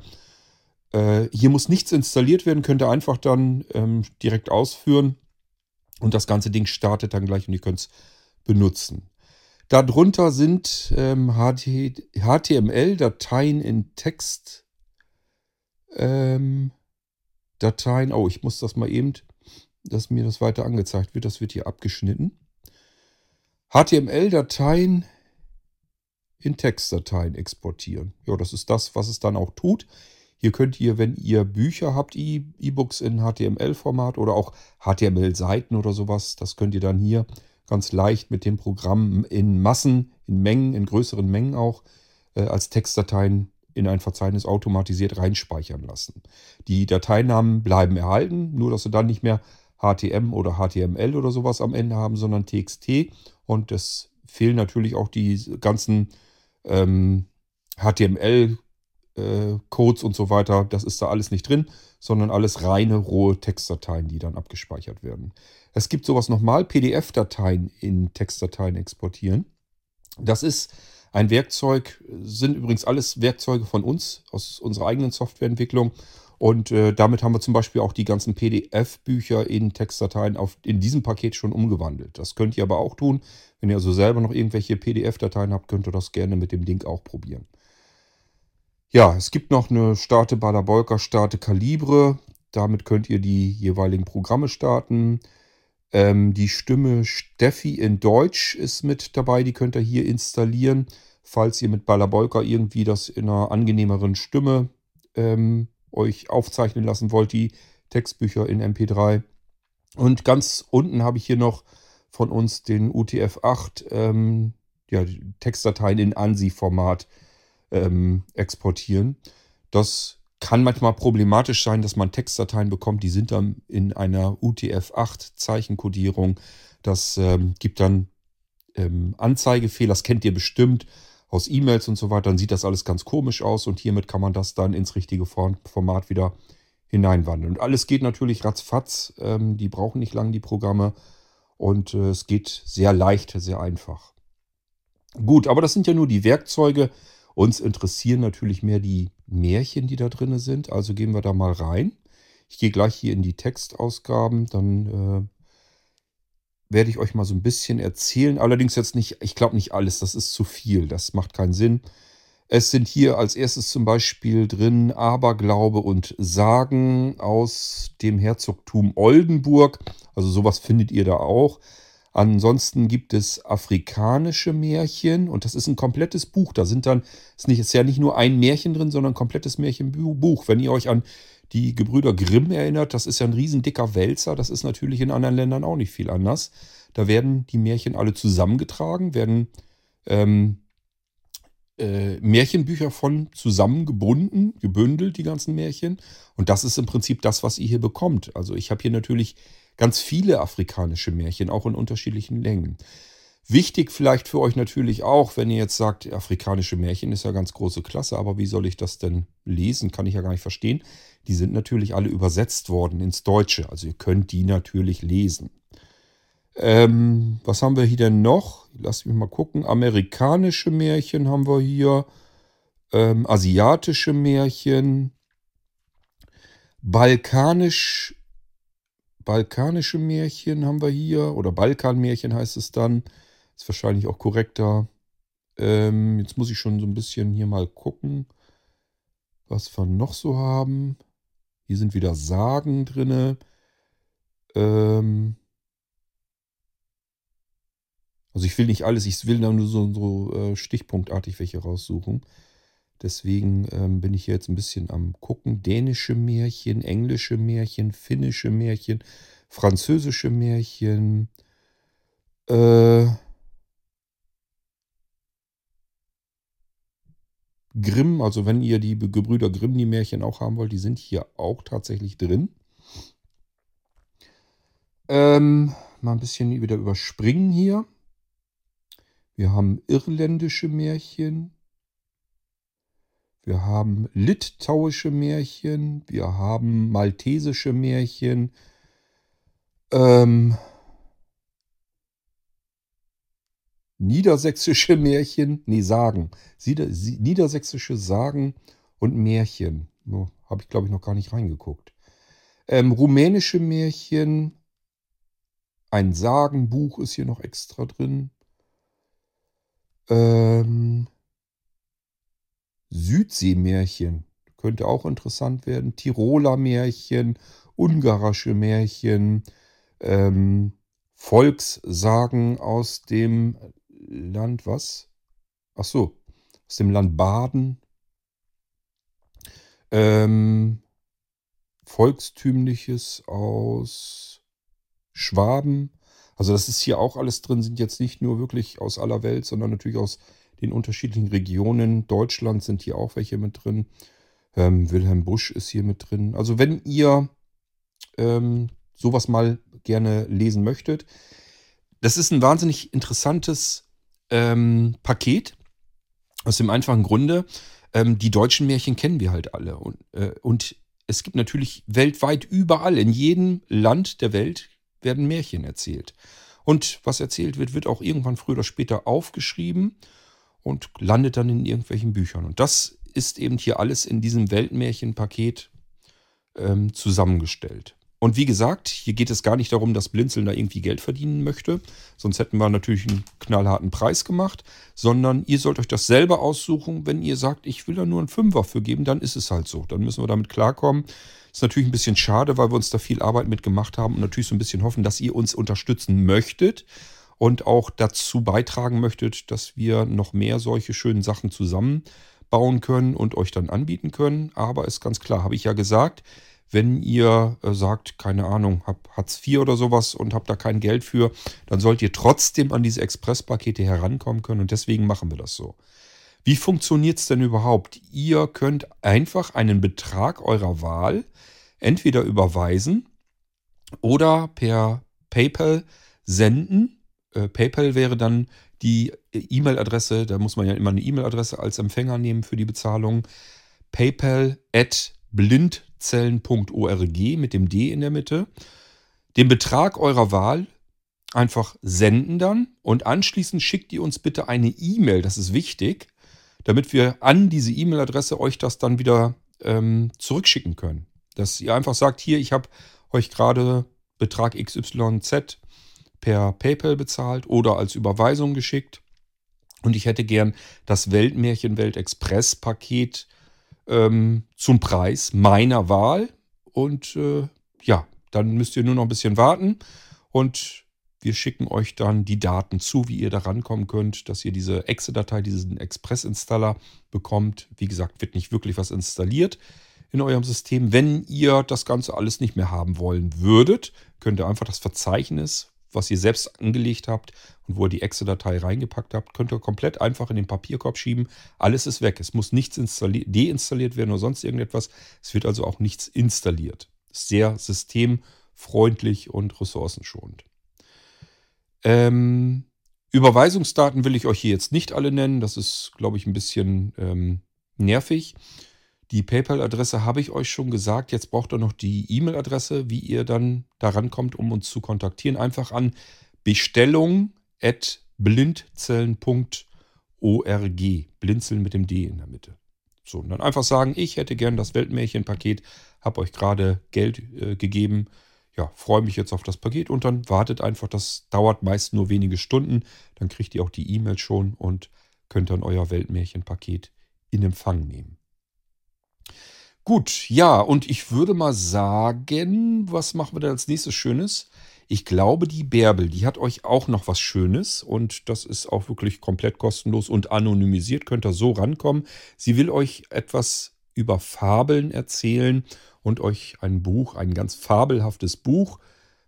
Äh, hier muss nichts installiert werden, könnt ihr einfach dann ähm, direkt ausführen und das ganze Ding startet dann gleich und ihr könnt es benutzen. Darunter sind ähm, HTML-Dateien in Text. Ähm, Dateien. Oh, ich muss das mal eben, dass mir das weiter angezeigt wird. Das wird hier abgeschnitten. HTML-Dateien in Textdateien exportieren. Ja, das ist das, was es dann auch tut. Hier könnt ihr, wenn ihr Bücher habt, E-Books in HTML-Format oder auch HTML-Seiten oder sowas, das könnt ihr dann hier ganz leicht mit dem Programm in Massen, in Mengen, in größeren Mengen auch äh, als Textdateien in ein Verzeichnis automatisiert reinspeichern lassen. Die Dateinamen bleiben erhalten, nur dass sie dann nicht mehr HTM oder HTML oder sowas am Ende haben, sondern TXT. Und es fehlen natürlich auch die ganzen ähm, HTML äh, Codes und so weiter, das ist da alles nicht drin, sondern alles reine rohe Textdateien, die dann abgespeichert werden. Es gibt sowas nochmal, PDF-Dateien in Textdateien exportieren. Das ist ein Werkzeug, sind übrigens alles Werkzeuge von uns, aus unserer eigenen Softwareentwicklung. Und äh, damit haben wir zum Beispiel auch die ganzen PDF-Bücher in Textdateien auf, in diesem Paket schon umgewandelt. Das könnt ihr aber auch tun. Wenn ihr also selber noch irgendwelche PDF-Dateien habt, könnt ihr das gerne mit dem Ding auch probieren. Ja, es gibt noch eine Starte Balabolka, Starte Calibre. Damit könnt ihr die jeweiligen Programme starten. Ähm, die Stimme Steffi in Deutsch ist mit dabei, die könnt ihr hier installieren, falls ihr mit Balabolka irgendwie das in einer angenehmeren Stimme ähm, euch aufzeichnen lassen wollt, die Textbücher in MP3. Und ganz unten habe ich hier noch von uns den UTF-8, ähm, ja, Textdateien in ANSI-Format ähm, exportieren. Das kann manchmal problematisch sein, dass man Textdateien bekommt, die sind dann in einer UTF-8 Zeichenkodierung. Das ähm, gibt dann ähm, Anzeigefehler, das kennt ihr bestimmt aus E-Mails und so weiter. Dann sieht das alles ganz komisch aus und hiermit kann man das dann ins richtige Format wieder hineinwandeln. Und alles geht natürlich ratzfatz. Ähm, die brauchen nicht lange die Programme und äh, es geht sehr leicht, sehr einfach. Gut, aber das sind ja nur die Werkzeuge. Uns interessieren natürlich mehr die Märchen, die da drin sind. Also gehen wir da mal rein. Ich gehe gleich hier in die Textausgaben, dann äh, werde ich euch mal so ein bisschen erzählen. Allerdings jetzt nicht, ich glaube nicht alles, das ist zu viel, das macht keinen Sinn. Es sind hier als erstes zum Beispiel drin Aberglaube und Sagen aus dem Herzogtum Oldenburg. Also sowas findet ihr da auch. Ansonsten gibt es afrikanische Märchen und das ist ein komplettes Buch. Da sind dann, ist, nicht, ist ja nicht nur ein Märchen drin, sondern ein komplettes Märchenbuch. Wenn ihr euch an die Gebrüder Grimm erinnert, das ist ja ein riesen dicker Wälzer. Das ist natürlich in anderen Ländern auch nicht viel anders. Da werden die Märchen alle zusammengetragen, werden ähm, äh, Märchenbücher von zusammengebunden, gebündelt, die ganzen Märchen. Und das ist im Prinzip das, was ihr hier bekommt. Also ich habe hier natürlich ganz viele afrikanische Märchen, auch in unterschiedlichen Längen. Wichtig vielleicht für euch natürlich auch, wenn ihr jetzt sagt, afrikanische Märchen ist ja ganz große Klasse, aber wie soll ich das denn lesen? Kann ich ja gar nicht verstehen. Die sind natürlich alle übersetzt worden ins Deutsche, also ihr könnt die natürlich lesen. Ähm, was haben wir hier denn noch? Lass mich mal gucken. Amerikanische Märchen haben wir hier. Ähm, asiatische Märchen. Balkanisch, balkanische Märchen haben wir hier. Oder Balkanmärchen heißt es dann. Ist wahrscheinlich auch korrekter. Ähm, jetzt muss ich schon so ein bisschen hier mal gucken, was wir noch so haben. Hier sind wieder Sagen drinne. Ähm, also ich will nicht alles, ich will nur so, so äh, stichpunktartig welche raussuchen. Deswegen ähm, bin ich jetzt ein bisschen am gucken. Dänische Märchen, englische Märchen, finnische Märchen, französische Märchen. Äh, Grimm, also wenn ihr die Gebrüder Grimm, die Märchen auch haben wollt, die sind hier auch tatsächlich drin. Ähm, mal ein bisschen wieder überspringen hier. Wir haben irländische Märchen. Wir haben litauische Märchen. Wir haben maltesische Märchen. Ähm, niedersächsische Märchen. Nee, Sagen. Niedersächsische Sagen und Märchen. No, Habe ich, glaube ich, noch gar nicht reingeguckt. Ähm, rumänische Märchen. Ein Sagenbuch ist hier noch extra drin. Ähm, Südseemärchen könnte auch interessant werden. Tiroler Märchen, ungarische Märchen, ähm, Volkssagen aus dem Land was? Ach so, aus dem Land Baden. Ähm, Volkstümliches aus Schwaben. Also das ist hier auch alles drin, sind jetzt nicht nur wirklich aus aller Welt, sondern natürlich aus den unterschiedlichen Regionen. Deutschland sind hier auch welche mit drin. Ähm, Wilhelm Busch ist hier mit drin. Also wenn ihr ähm, sowas mal gerne lesen möchtet, das ist ein wahnsinnig interessantes ähm, Paket. Aus dem einfachen Grunde, ähm, die deutschen Märchen kennen wir halt alle. Und, äh, und es gibt natürlich weltweit überall, in jedem Land der Welt werden Märchen erzählt. Und was erzählt wird, wird auch irgendwann früher oder später aufgeschrieben und landet dann in irgendwelchen Büchern. Und das ist eben hier alles in diesem Weltmärchenpaket ähm, zusammengestellt. Und wie gesagt, hier geht es gar nicht darum, dass Blinzeln da irgendwie Geld verdienen möchte. Sonst hätten wir natürlich einen knallharten Preis gemacht. Sondern ihr sollt euch das selber aussuchen. Wenn ihr sagt, ich will da nur einen Fünfer für geben, dann ist es halt so. Dann müssen wir damit klarkommen. Ist natürlich ein bisschen schade, weil wir uns da viel Arbeit mitgemacht haben und natürlich so ein bisschen hoffen, dass ihr uns unterstützen möchtet und auch dazu beitragen möchtet, dass wir noch mehr solche schönen Sachen zusammenbauen können und euch dann anbieten können. Aber ist ganz klar, habe ich ja gesagt, wenn ihr äh, sagt, keine Ahnung, habt Hartz IV oder sowas und habt da kein Geld für, dann sollt ihr trotzdem an diese Expresspakete herankommen können und deswegen machen wir das so. Wie funktioniert es denn überhaupt? Ihr könnt einfach einen Betrag eurer Wahl entweder überweisen oder per PayPal senden. Äh, PayPal wäre dann die E-Mail-Adresse, da muss man ja immer eine E-Mail-Adresse als Empfänger nehmen für die Bezahlung. PayPal at blindzellen.org mit dem D in der Mitte. Den Betrag eurer Wahl einfach senden dann und anschließend schickt ihr uns bitte eine E-Mail, das ist wichtig, damit wir an diese E-Mail-Adresse euch das dann wieder ähm, zurückschicken können. Dass ihr einfach sagt, hier, ich habe euch gerade Betrag XYZ per PayPal bezahlt oder als Überweisung geschickt. Und ich hätte gern das Weltmärchen Welt Express Paket ähm, zum Preis meiner Wahl. Und äh, ja, dann müsst ihr nur noch ein bisschen warten. Und wir schicken euch dann die Daten zu, wie ihr da rankommen könnt, dass ihr diese Exe-Datei, diesen Express-Installer bekommt. Wie gesagt, wird nicht wirklich was installiert in eurem System. Wenn ihr das Ganze alles nicht mehr haben wollen würdet, könnt ihr einfach das Verzeichnis, was ihr selbst angelegt habt und wo ihr die Exe-Datei reingepackt habt, könnt ihr komplett einfach in den Papierkorb schieben. Alles ist weg. Es muss nichts deinstalliert werden oder sonst irgendetwas. Es wird also auch nichts installiert. Sehr systemfreundlich und ressourcenschonend. Ähm, Überweisungsdaten will ich euch hier jetzt nicht alle nennen. Das ist, glaube ich, ein bisschen ähm, nervig. Die PayPal-Adresse habe ich euch schon gesagt. Jetzt braucht ihr noch die E-Mail-Adresse, wie ihr dann daran kommt, um uns zu kontaktieren. Einfach an Bestellung at blindzellen.org. Blinzeln mit dem D in der Mitte. So, und dann einfach sagen, ich hätte gern das Weltmärchenpaket, habe euch gerade Geld äh, gegeben. Ja, freue mich jetzt auf das Paket und dann wartet einfach, das dauert meist nur wenige Stunden. Dann kriegt ihr auch die E-Mail schon und könnt dann euer Weltmärchenpaket in Empfang nehmen. Gut, ja, und ich würde mal sagen, was machen wir denn als nächstes Schönes? Ich glaube, die Bärbel, die hat euch auch noch was Schönes und das ist auch wirklich komplett kostenlos und anonymisiert. Könnt ihr so rankommen. Sie will euch etwas über Fabeln erzählen und euch ein Buch, ein ganz fabelhaftes Buch,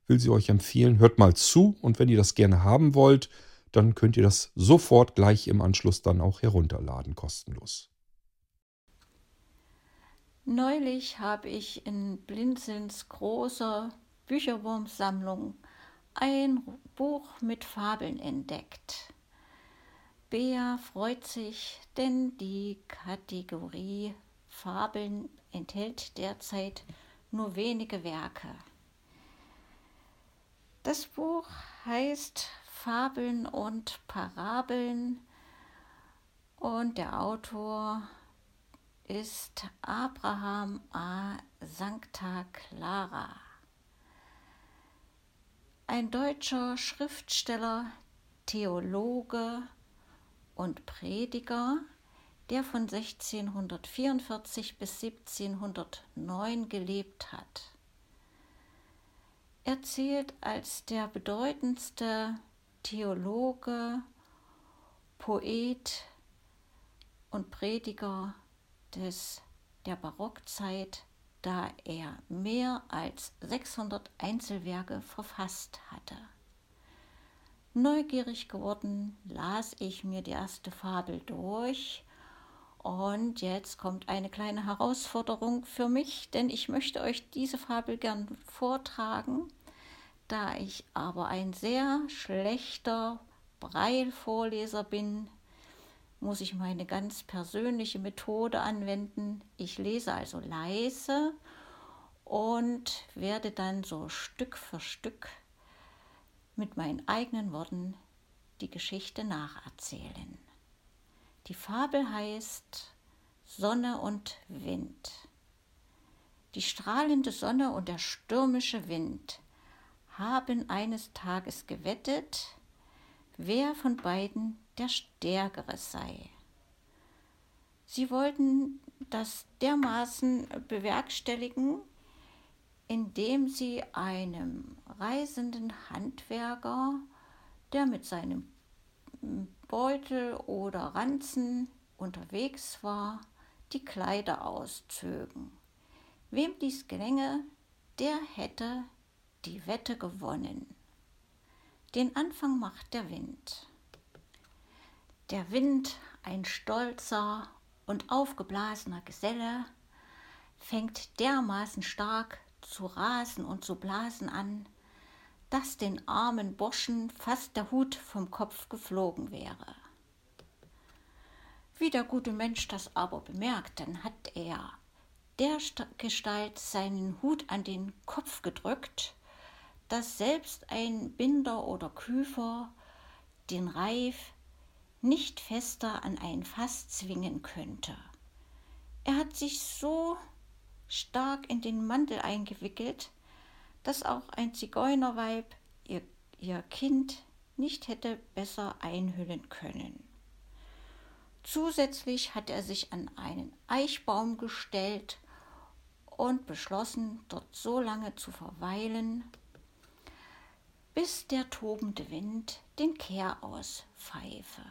will sie euch empfehlen. Hört mal zu und wenn ihr das gerne haben wollt, dann könnt ihr das sofort gleich im Anschluss dann auch herunterladen, kostenlos. Neulich habe ich in Blinzelns großer Bücherwurmsammlung ein Buch mit Fabeln entdeckt. Bea freut sich, denn die Kategorie Fabeln enthält derzeit nur wenige Werke. Das Buch heißt Fabeln und Parabeln und der Autor ist Abraham A. Sancta Clara. Ein deutscher Schriftsteller, Theologe und Prediger, der von 1644 bis 1709 gelebt hat. Er zählt als der bedeutendste Theologe, Poet und Prediger des, der Barockzeit, da er mehr als 600 Einzelwerke verfasst hatte. Neugierig geworden las ich mir die erste Fabel durch und jetzt kommt eine kleine Herausforderung für mich, denn ich möchte euch diese Fabel gern vortragen. Da ich aber ein sehr schlechter Breilvorleser bin, muss ich meine ganz persönliche Methode anwenden. Ich lese also leise und werde dann so Stück für Stück mit meinen eigenen Worten die Geschichte nacherzählen. Die Fabel heißt Sonne und Wind. Die strahlende Sonne und der stürmische Wind haben eines Tages gewettet, wer von beiden der Stärkere sei. Sie wollten das dermaßen bewerkstelligen, indem sie einem reisenden Handwerker, der mit seinem Beutel oder Ranzen unterwegs war, die Kleider auszögen. Wem dies gelänge, der hätte die Wette gewonnen. Den Anfang macht der Wind. Der Wind, ein stolzer und aufgeblasener Geselle, fängt dermaßen stark zu rasen und zu blasen an, dass den armen Burschen fast der Hut vom Kopf geflogen wäre. Wie der gute Mensch das aber bemerkt, dann hat er der Gestalt seinen Hut an den Kopf gedrückt, dass selbst ein Binder oder Küfer den Reif nicht fester an ein Fass zwingen könnte. Er hat sich so stark in den Mantel eingewickelt, dass auch ein Zigeunerweib ihr, ihr Kind nicht hätte besser einhüllen können. Zusätzlich hat er sich an einen Eichbaum gestellt und beschlossen, dort so lange zu verweilen, bis der tobende Wind den Kehr auspfeife.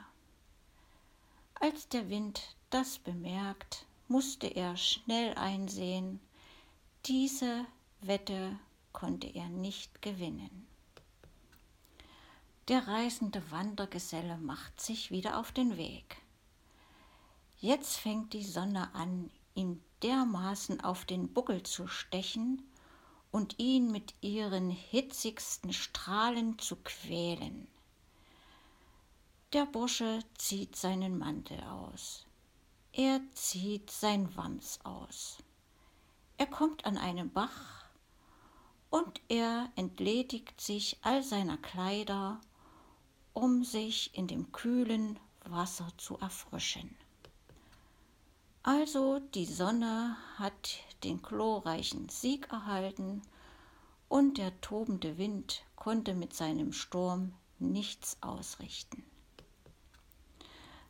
Als der Wind das bemerkt, musste er schnell einsehen, diese Wette konnte er nicht gewinnen. Der reisende Wandergeselle macht sich wieder auf den Weg. Jetzt fängt die Sonne an, ihm dermaßen auf den Buckel zu stechen und ihn mit ihren hitzigsten Strahlen zu quälen. Der Bursche zieht seinen Mantel aus. Er zieht sein Wams aus. Er kommt an einen Bach und er entledigt sich all seiner Kleider, um sich in dem kühlen Wasser zu erfrischen. Also die Sonne hat den glorreichen Sieg erhalten und der tobende Wind konnte mit seinem Sturm nichts ausrichten.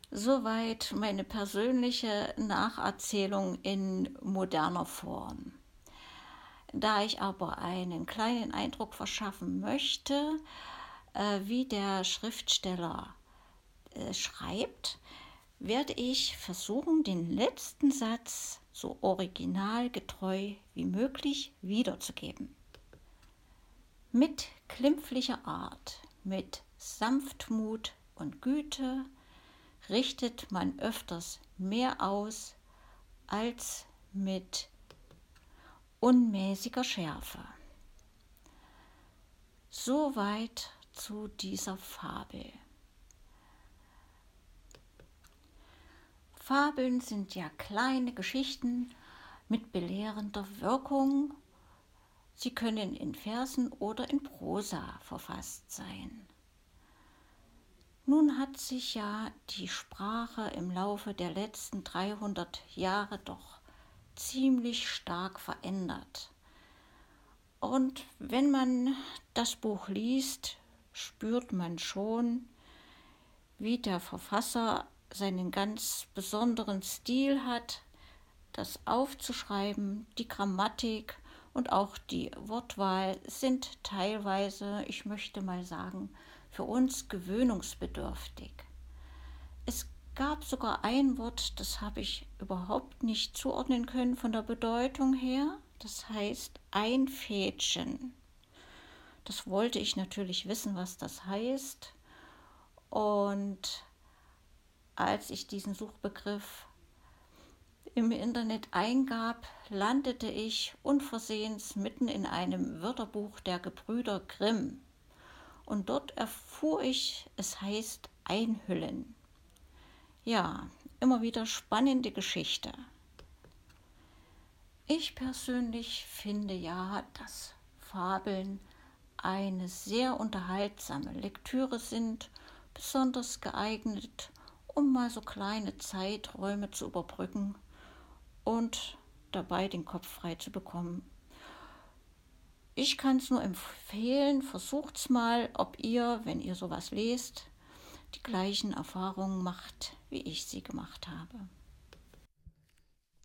Soweit meine persönliche Nacherzählung in moderner Form. Da ich aber einen kleinen Eindruck verschaffen möchte, äh, wie der Schriftsteller äh, schreibt, werde ich versuchen, den letzten Satz so originalgetreu wie möglich wiederzugeben. Mit klimpflicher Art, mit Sanftmut und Güte richtet man öfters mehr aus als mit unmäßiger Schärfe. Soweit zu dieser Fabel. Fabeln sind ja kleine Geschichten mit belehrender Wirkung. Sie können in Versen oder in Prosa verfasst sein. Nun hat sich ja die Sprache im Laufe der letzten 300 Jahre doch ziemlich stark verändert. Und wenn man das Buch liest, spürt man schon, wie der Verfasser seinen ganz besonderen Stil hat, das aufzuschreiben, die Grammatik und auch die Wortwahl sind teilweise, ich möchte mal sagen, für uns gewöhnungsbedürftig. Es gab sogar ein Wort, das habe ich überhaupt nicht zuordnen können von der Bedeutung her. Das heißt ein Fädchen. Das wollte ich natürlich wissen, was das heißt. Und als ich diesen Suchbegriff im Internet eingab, landete ich unversehens mitten in einem Wörterbuch der Gebrüder Grimm. Und dort erfuhr ich, es heißt Einhüllen. Ja, immer wieder spannende Geschichte. Ich persönlich finde ja, dass Fabeln eine sehr unterhaltsame Lektüre sind, besonders geeignet, um mal so kleine Zeiträume zu überbrücken und dabei den Kopf frei zu bekommen. Ich kann es nur empfehlen, versucht es mal, ob ihr, wenn ihr sowas lest, die gleichen Erfahrungen macht, wie ich sie gemacht habe.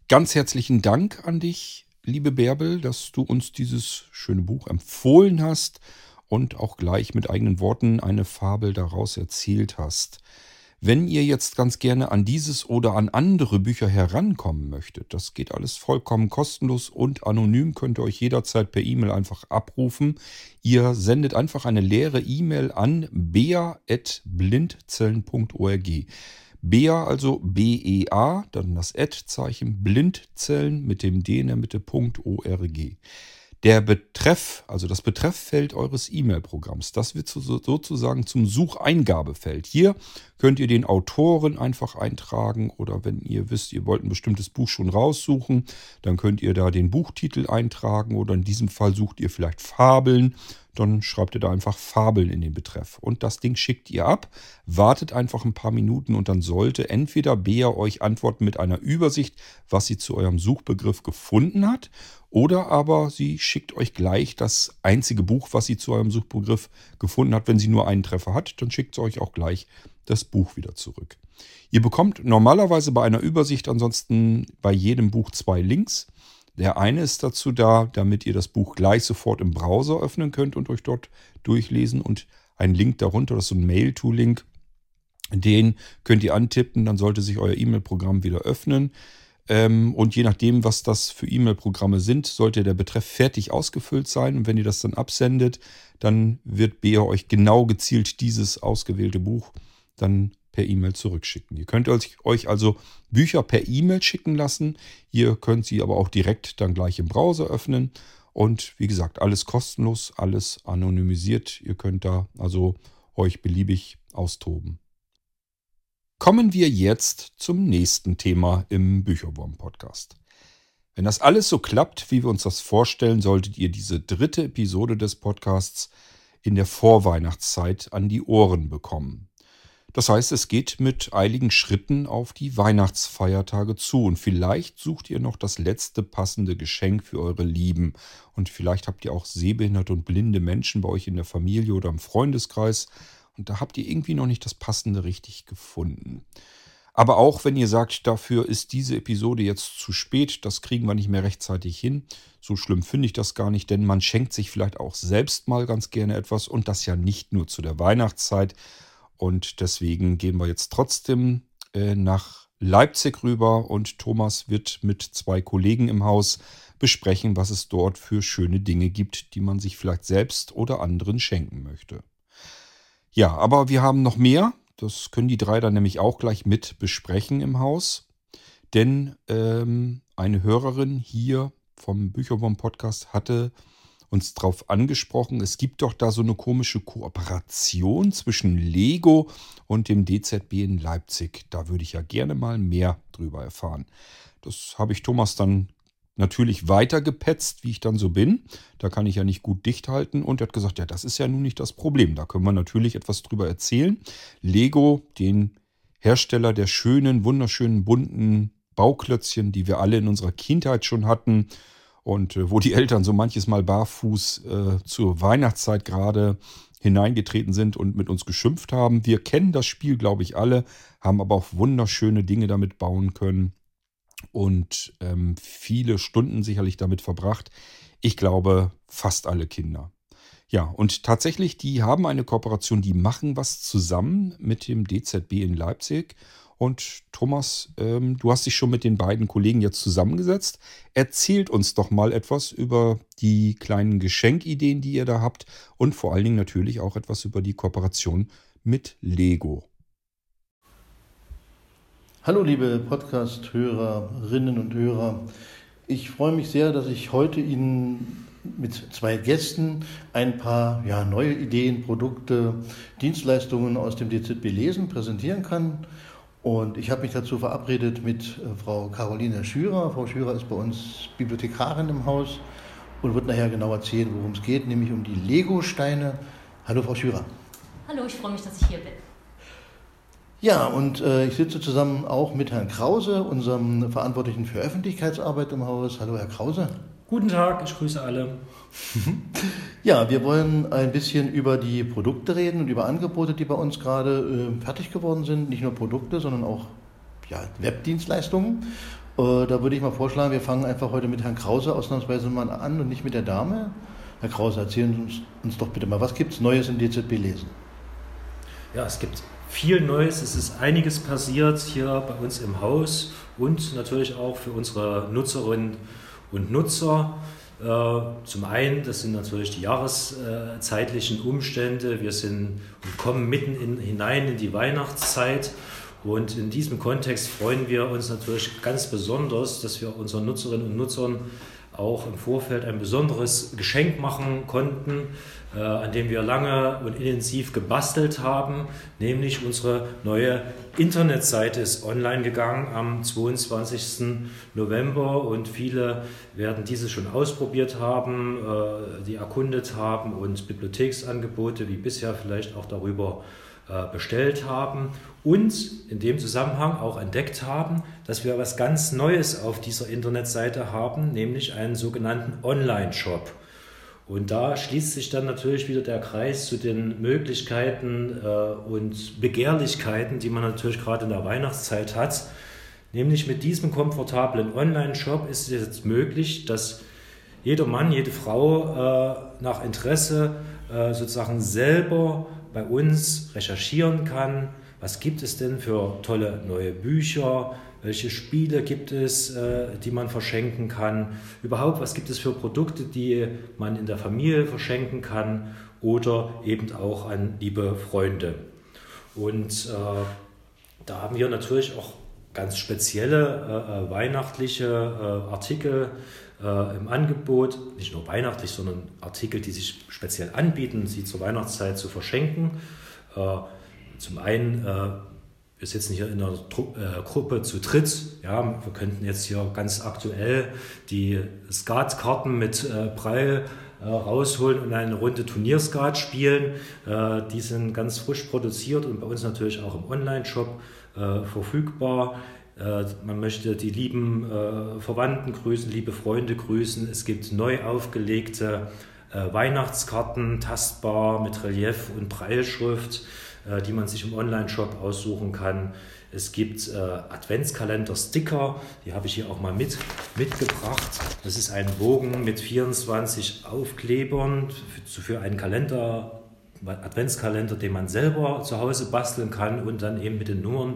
Ganz herzlichen Dank an dich, liebe Bärbel, dass du uns dieses schöne Buch empfohlen hast und auch gleich mit eigenen Worten eine Fabel daraus erzählt hast. Wenn ihr jetzt ganz gerne an dieses oder an andere Bücher herankommen möchtet, das geht alles vollkommen kostenlos und anonym, könnt ihr euch jederzeit per E-Mail einfach abrufen. Ihr sendet einfach eine leere E-Mail an bea.blindzellen.org. Bea, also B-E-A, dann das Ad-Zeichen, Blindzellen mit dem D in der Mitte, .org. Der Betreff, also das Betrefffeld eures E-Mail-Programms, das wird sozusagen zum Sucheingabefeld. Hier könnt ihr den Autoren einfach eintragen oder wenn ihr wisst, ihr wollt ein bestimmtes Buch schon raussuchen, dann könnt ihr da den Buchtitel eintragen oder in diesem Fall sucht ihr vielleicht Fabeln dann schreibt ihr da einfach Fabeln in den Betreff. Und das Ding schickt ihr ab, wartet einfach ein paar Minuten und dann sollte entweder Bea euch antworten mit einer Übersicht, was sie zu eurem Suchbegriff gefunden hat, oder aber sie schickt euch gleich das einzige Buch, was sie zu eurem Suchbegriff gefunden hat. Wenn sie nur einen Treffer hat, dann schickt sie euch auch gleich das Buch wieder zurück. Ihr bekommt normalerweise bei einer Übersicht ansonsten bei jedem Buch zwei Links. Der eine ist dazu da, damit ihr das Buch gleich sofort im Browser öffnen könnt und euch dort durchlesen und ein Link darunter, das ist so ein Mail-to-Link, den könnt ihr antippen, dann sollte sich euer E-Mail-Programm wieder öffnen. Ähm, und je nachdem, was das für E-Mail-Programme sind, sollte der Betreff fertig ausgefüllt sein. Und wenn ihr das dann absendet, dann wird BEA euch genau gezielt dieses ausgewählte Buch dann per E-Mail zurückschicken. Ihr könnt euch also Bücher per E-Mail schicken lassen. Ihr könnt sie aber auch direkt dann gleich im Browser öffnen. Und wie gesagt, alles kostenlos, alles anonymisiert. Ihr könnt da also euch beliebig austoben. Kommen wir jetzt zum nächsten Thema im Bücherwurm-Podcast. Wenn das alles so klappt, wie wir uns das vorstellen, solltet ihr diese dritte Episode des Podcasts in der Vorweihnachtszeit an die Ohren bekommen. Das heißt, es geht mit eiligen Schritten auf die Weihnachtsfeiertage zu. Und vielleicht sucht ihr noch das letzte passende Geschenk für eure Lieben. Und vielleicht habt ihr auch sehbehinderte und blinde Menschen bei euch in der Familie oder im Freundeskreis. Und da habt ihr irgendwie noch nicht das passende richtig gefunden. Aber auch wenn ihr sagt, dafür ist diese Episode jetzt zu spät, das kriegen wir nicht mehr rechtzeitig hin, so schlimm finde ich das gar nicht, denn man schenkt sich vielleicht auch selbst mal ganz gerne etwas. Und das ja nicht nur zu der Weihnachtszeit, und deswegen gehen wir jetzt trotzdem äh, nach Leipzig rüber und Thomas wird mit zwei Kollegen im Haus besprechen, was es dort für schöne Dinge gibt, die man sich vielleicht selbst oder anderen schenken möchte. Ja, aber wir haben noch mehr. Das können die drei dann nämlich auch gleich mit besprechen im Haus. Denn ähm, eine Hörerin hier vom Bücherwurm Podcast hatte uns darauf angesprochen, es gibt doch da so eine komische Kooperation zwischen Lego und dem DZB in Leipzig. Da würde ich ja gerne mal mehr drüber erfahren. Das habe ich Thomas dann natürlich weitergepetzt, wie ich dann so bin. Da kann ich ja nicht gut dicht halten. Und er hat gesagt, ja, das ist ja nun nicht das Problem. Da können wir natürlich etwas drüber erzählen. Lego, den Hersteller der schönen, wunderschönen, bunten Bauklötzchen, die wir alle in unserer Kindheit schon hatten, und äh, wo die Eltern so manches Mal barfuß äh, zur Weihnachtszeit gerade hineingetreten sind und mit uns geschimpft haben. Wir kennen das Spiel, glaube ich, alle, haben aber auch wunderschöne Dinge damit bauen können und ähm, viele Stunden sicherlich damit verbracht. Ich glaube, fast alle Kinder. Ja, und tatsächlich, die haben eine Kooperation, die machen was zusammen mit dem DZB in Leipzig und Thomas, ähm, du hast dich schon mit den beiden Kollegen jetzt zusammengesetzt. Erzählt uns doch mal etwas über die kleinen Geschenkideen, die ihr da habt und vor allen Dingen natürlich auch etwas über die Kooperation mit Lego. Hallo liebe Podcast-Hörerinnen und Hörer. Ich freue mich sehr, dass ich heute Ihnen mit zwei Gästen ein paar ja, neue Ideen, Produkte, Dienstleistungen aus dem DZB Lesen präsentieren kann. Und ich habe mich dazu verabredet mit äh, Frau Caroline Schürer. Frau Schürer ist bei uns Bibliothekarin im Haus und wird nachher genau erzählen, worum es geht, nämlich um die Lego-Steine. Hallo, Frau Schürer. Hallo, ich freue mich, dass ich hier bin. Ja, und äh, ich sitze zusammen auch mit Herrn Krause, unserem Verantwortlichen für Öffentlichkeitsarbeit im Haus. Hallo, Herr Krause. Guten Tag, ich grüße alle. Ja, wir wollen ein bisschen über die Produkte reden und über Angebote, die bei uns gerade äh, fertig geworden sind. Nicht nur Produkte, sondern auch ja, Webdienstleistungen. Äh, da würde ich mal vorschlagen, wir fangen einfach heute mit Herrn Krause ausnahmsweise mal an und nicht mit der Dame. Herr Krause, erzählen Sie uns, uns doch bitte mal, was gibt es Neues in DZB Lesen? Ja, es gibt viel Neues. Es ist einiges passiert hier bei uns im Haus und natürlich auch für unsere Nutzerinnen und Nutzer. Äh, zum einen, das sind natürlich die jahreszeitlichen Umstände. Wir sind und kommen mitten in, hinein in die Weihnachtszeit. Und in diesem Kontext freuen wir uns natürlich ganz besonders, dass wir unseren Nutzerinnen und Nutzern auch im Vorfeld ein besonderes Geschenk machen konnten, äh, an dem wir lange und intensiv gebastelt haben, nämlich unsere neue Internetseite ist online gegangen am 22. November und viele werden diese schon ausprobiert haben, äh, die erkundet haben und Bibliotheksangebote wie bisher vielleicht auch darüber äh, bestellt haben und in dem Zusammenhang auch entdeckt haben, dass wir was ganz Neues auf dieser Internetseite haben, nämlich einen sogenannten Online-Shop. Und da schließt sich dann natürlich wieder der Kreis zu den Möglichkeiten äh, und Begehrlichkeiten, die man natürlich gerade in der Weihnachtszeit hat. Nämlich mit diesem komfortablen Online-Shop ist es jetzt möglich, dass jeder Mann, jede Frau äh, nach Interesse äh, sozusagen selber bei uns recherchieren kann, was gibt es denn für tolle neue Bücher, welche Spiele gibt es, äh, die man verschenken kann, überhaupt was gibt es für Produkte, die man in der Familie verschenken kann oder eben auch an liebe Freunde. Und äh, da haben wir natürlich auch ganz spezielle äh, äh weihnachtliche äh, Artikel äh, im Angebot, nicht nur weihnachtlich, sondern Artikel, die sich speziell anbieten, sie zur Weihnachtszeit zu verschenken. Äh, zum einen äh, wir sitzen hier in einer Tru äh, Gruppe zu dritt. Ja, wir könnten jetzt hier ganz aktuell die Skatkarten mit äh, Preil äh, rausholen und eine Runde Turnierskat spielen. Die sind ganz frisch produziert und bei uns natürlich auch im Online-Shop verfügbar. Äh, man möchte die lieben Verwandten grüßen, liebe Freunde grüßen. Es gibt neu aufgelegte Weihnachtskarten, tastbar mit Relief und Breilschrift. Äh, die man sich im Online-Shop aussuchen kann. Es gibt äh, Adventskalender-Sticker, die habe ich hier auch mal mit, mitgebracht. Das ist ein Bogen mit 24 Aufklebern für, für einen Kalender, Adventskalender, den man selber zu Hause basteln kann und dann eben mit den Nummern